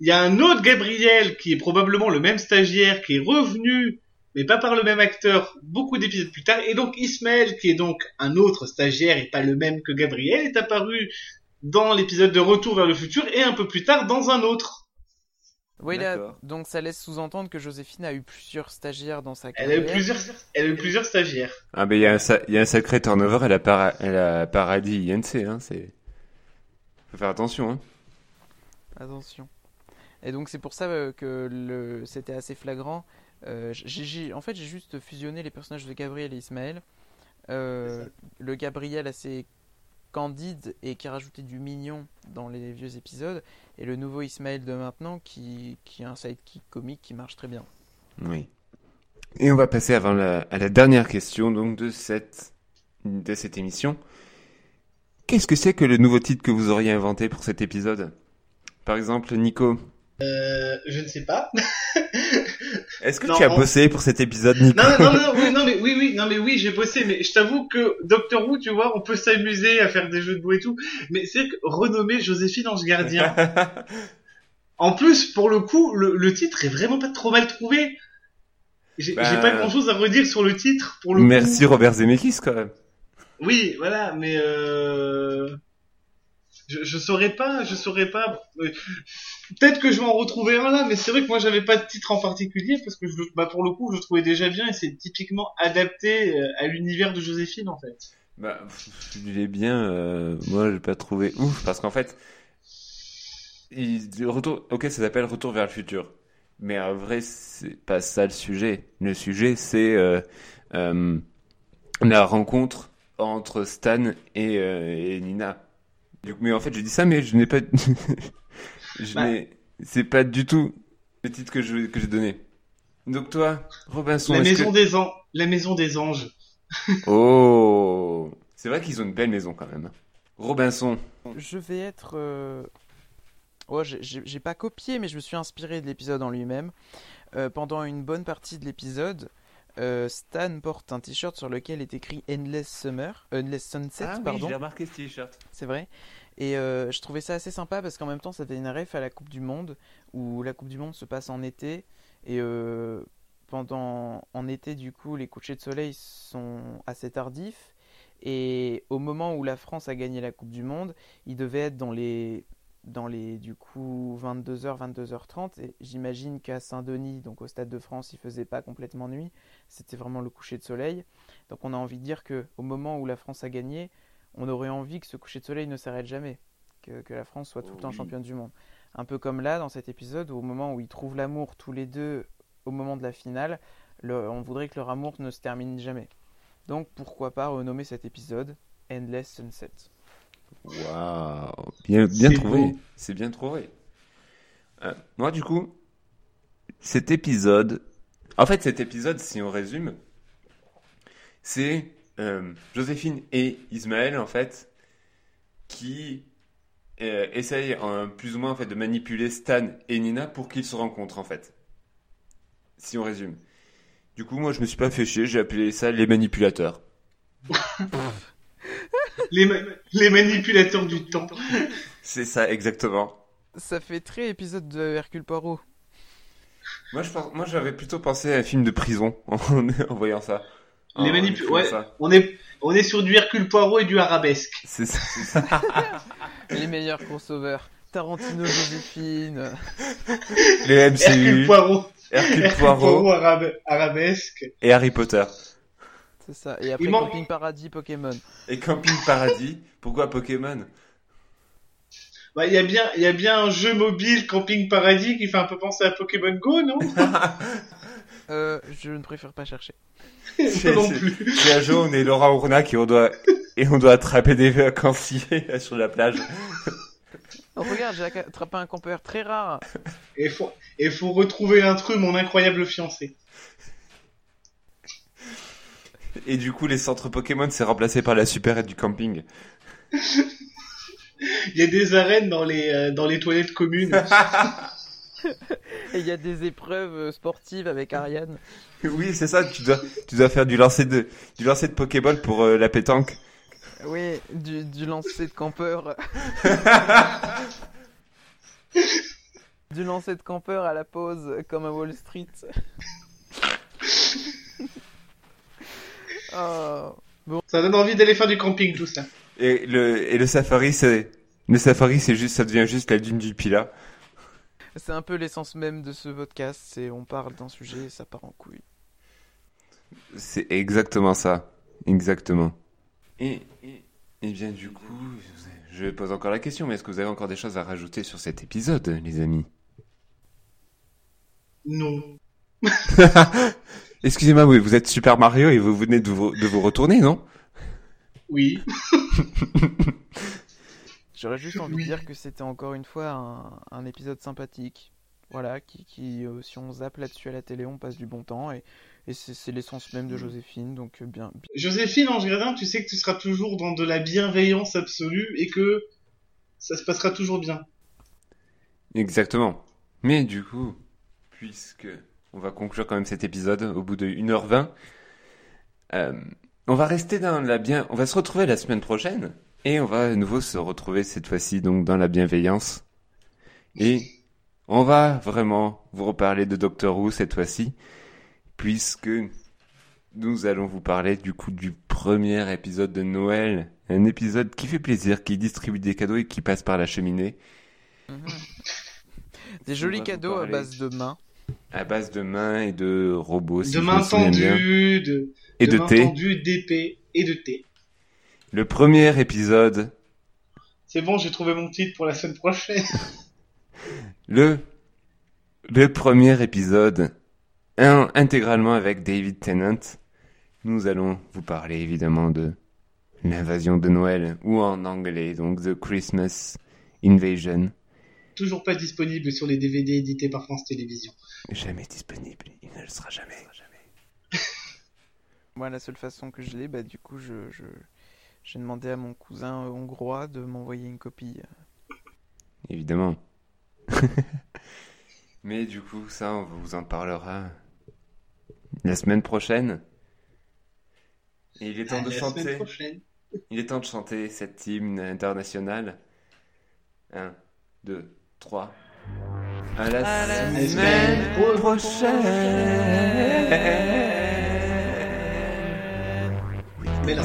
Il y a un autre Gabriel qui est probablement le même stagiaire qui est revenu, mais pas par le même acteur, beaucoup d'épisodes plus tard. Et donc Ismaël, qui est donc un autre stagiaire et pas le même que Gabriel, est apparu dans l'épisode de Retour vers le futur et un peu plus tard dans un autre. Oui, là, donc ça laisse sous-entendre que Joséphine a eu plusieurs stagiaires dans sa Elle a carrière. eu plusieurs, elle a eu plusieurs stagiaires. Ah ben il y a un, y a sacré turnover. Elle a, para, elle a paradis INC. Hein, c'est. Faut faire attention. Hein. Attention. Et donc c'est pour ça euh, que le... c'était assez flagrant. Euh, j'ai- en fait, j'ai juste fusionné les personnages de Gabriel et Ismaël. Euh, le Gabriel assez candide et qui rajoutait du mignon dans les vieux épisodes, et le nouveau Ismaël de maintenant qui, qui est un sidekick comique qui marche très bien. Oui. Et on va passer avant à la dernière question donc de cette de cette émission. Qu'est-ce que c'est que le nouveau titre que vous auriez inventé pour cet épisode? Par exemple, Nico. Euh, je ne sais pas. Est-ce que Non, tu as on- bossé pour cet épisode, Nico Non, non, non, non, oui, non, mais oui, oui, non, mais oui, j'ai bossé, mais je t'avoue que Doctor Who, tu vois, on peut s'amuser à faire des jeux de mots et tout, mais c'est que renommer Joséphine Ange Gardien. en plus, pour le coup, le, le titre est vraiment pas trop mal trouvé. J'ai Bah. pas grand chose à redire sur le titre, pour le Merci coup. Robert Zemeckis quand même. Oui, voilà, mais euh... je, saurais pas, je saurais pas. euh, Peut-être que je vais en retrouver un là, mais c'est vrai que moi j'avais pas de titre en particulier parce que bah, pour le coup je le trouvais déjà bien et c'est typiquement adapté euh, à l'univers de Joséphine en fait. Bah, il est bien. euh, moi, j'ai pas trouvé ouf parce qu'en fait, il, retour. Ok, ça s'appelle Retour vers le futur, mais en vrai, c'est pas ça le sujet. Le sujet, c'est euh, la rencontre entre Stan et Nina. Du coup, mais en fait, je dis ça, mais je n'ai pas. je Bah. n'ai. C'est pas du tout le titre que je que j'ai donné. Donc toi, Robinson, La maison que- des anges, la maison des anges. Oh, c'est vrai qu'ils ont une belle maison quand même. Robinson. Je vais être. euh, ouais, j'ai- j'ai j'ai pas copié, mais je me suis inspiré de l'épisode en lui-même. Euh, pendant une bonne partie de l'épisode, euh, Stan porte un t-shirt sur lequel est écrit Endless Summer, Endless Sunset, pardon. remarqué ce t-shirt. C'est vrai. Et euh, je trouvais ça assez sympa parce qu'en même temps, ça fait une ref à la Coupe du Monde où la Coupe du Monde se passe en été et euh, pendant en été du coup les couchers de soleil sont assez tardifs et au moment où la France a gagné la Coupe du Monde, il devait être dans les dans les du coup 22h 22h30 et j'imagine qu'à Saint-Denis donc au stade de France, il faisait pas complètement nuit, c'était vraiment le coucher de soleil. Donc on a envie de dire que au moment où la France a gagné, on aurait envie que ce coucher de soleil ne s'arrête jamais, que, que la France soit tout le temps Oui. championne du monde. Un peu comme là, dans cet épisode, où au moment où ils trouvent l'amour tous les deux, au moment de la finale, le- on voudrait que leur amour ne se termine jamais. Donc pourquoi pas renommer cet épisode Endless Sunset Waouh, bien, trouvé. C'est bien trouvé. Euh, moi, du coup, cet épisode. En fait, cet épisode, si on résume, c'est euh, Joséphine et Ismaël, en fait, qui euh, essayent euh, plus ou moins en fait, de manipuler Stan et Nina pour qu'ils se rencontrent, en fait. Si on résume. Du coup, moi, je me suis pas fait chier, j'ai appelé ça les manipulateurs. Les, ma- les manipulateurs du temps. C'est ça, exactement. Ça fait très épisode de Hercule Poirot. Moi, je pense- moi, j'avais plutôt pensé à un film de prison en, en voyant ça. Les En écrivant ouais. ça. On est, on est sur du Hercule Poirot et du arabesque. C'est ça. Les meilleurs crossovers. Tarantino, Joséphine. Les Hercule MCU, Poirot, Hercule Hercule Poirot Poirot arabe- arabesque. et Harry Potter. C'est ça. Et après Il manque- Camping Paradis, Pokémon. Et Camping Paradis. Pourquoi Pokémon? Bah, il y a bien, il y a bien un jeu mobile Camping Paradis qui fait un peu penser à Pokémon Go, non? Euh, je ne préfère pas chercher. Moi non c'est- plus. C'est un jeu, on est Laura Ournac et on doit, et on doit attraper des vacanciers sur la plage. Oh, regarde, j'ai attrapé un campeur très rare. Et faut, et faut retrouver l'intrus, mon incroyable fiancé. Et du coup, les centres Pokémon, c'est remplacé par la supérette du camping. Il y a des arènes dans les, euh, dans les toilettes communes. Et il y a des épreuves euh, sportives avec Ariane. Oui, c'est ça, tu dois, tu dois faire du lancer de, du lancer de Pokéball pour euh, la pétanque. Oui, du, du lancer de campeur. du lancer de campeur à la pause, comme à Wall Street. Oh. Ça donne envie d'aller faire du camping, tout ça. Et le, et le safari, c'est, le safari, c'est juste, ça devient juste la dune du Pila. C'est un peu l'essence même de ce podcast, c'est on parle d'un sujet et ça part en couille. C'est exactement ça. Exactement. Et, et, et bien, du coup, je pose encore la question, mais est-ce que vous avez encore des choses à rajouter sur cet épisode, les amis? Non. Excusez-moi, oui, vous êtes Super Mario et vous venez de vous, de vous retourner, non? Oui. J'aurais juste envie Oui. de dire que c'était encore une fois un, un épisode sympathique. Voilà, qui, qui euh, si on zappe là-dessus à la télé, on passe du bon temps et, et c'est c'est l'essence même de Joséphine, donc euh, bien. bien- Joséphine Ange Gradin, tu sais que tu seras toujours dans de la bienveillance absolue et que ça se passera toujours bien. Exactement. Mais du coup, puisque on va conclure quand même cet épisode au bout de 1h20, euh, on va rester dans la bien, on va se retrouver la semaine prochaine et on va à nouveau se retrouver cette fois-ci donc dans la bienveillance et on va vraiment vous reparler de Doctor Who cette fois-ci puisque nous allons vous parler du coup du premier épisode de Noël, un épisode qui fait plaisir, qui distribue des cadeaux et qui passe par la cheminée. Des jolis cadeaux à base de mains. À base de mains et de robots, si de je main me souviens bien. tendue, de, Et de, main thé. tendue, d'épée et de thé. Le premier épisode, C'est bon, j'ai trouvé mon titre pour la semaine prochaine. le, le premier épisode, un- intégralement avec David Tennant. Nous allons vous parler évidemment de l'invasion de Noël, ou en anglais, donc The Christmas Invasion. Toujours pas disponible sur les DVD édités par France Télévisions. Jamais disponible, il ne le sera jamais. Moi, la seule façon que je l'ai, bah du coup, je, je- j'ai demandé à mon cousin euh, hongrois de m'envoyer une copie. Évidemment. Mais du coup, ça, on vous en parlera la semaine prochaine. Et il est temps À de chanter. Il est temps de chanter cette hymne internationale. 1, 2, 3. À la, À la semaine, semaine prochaine. Mais non.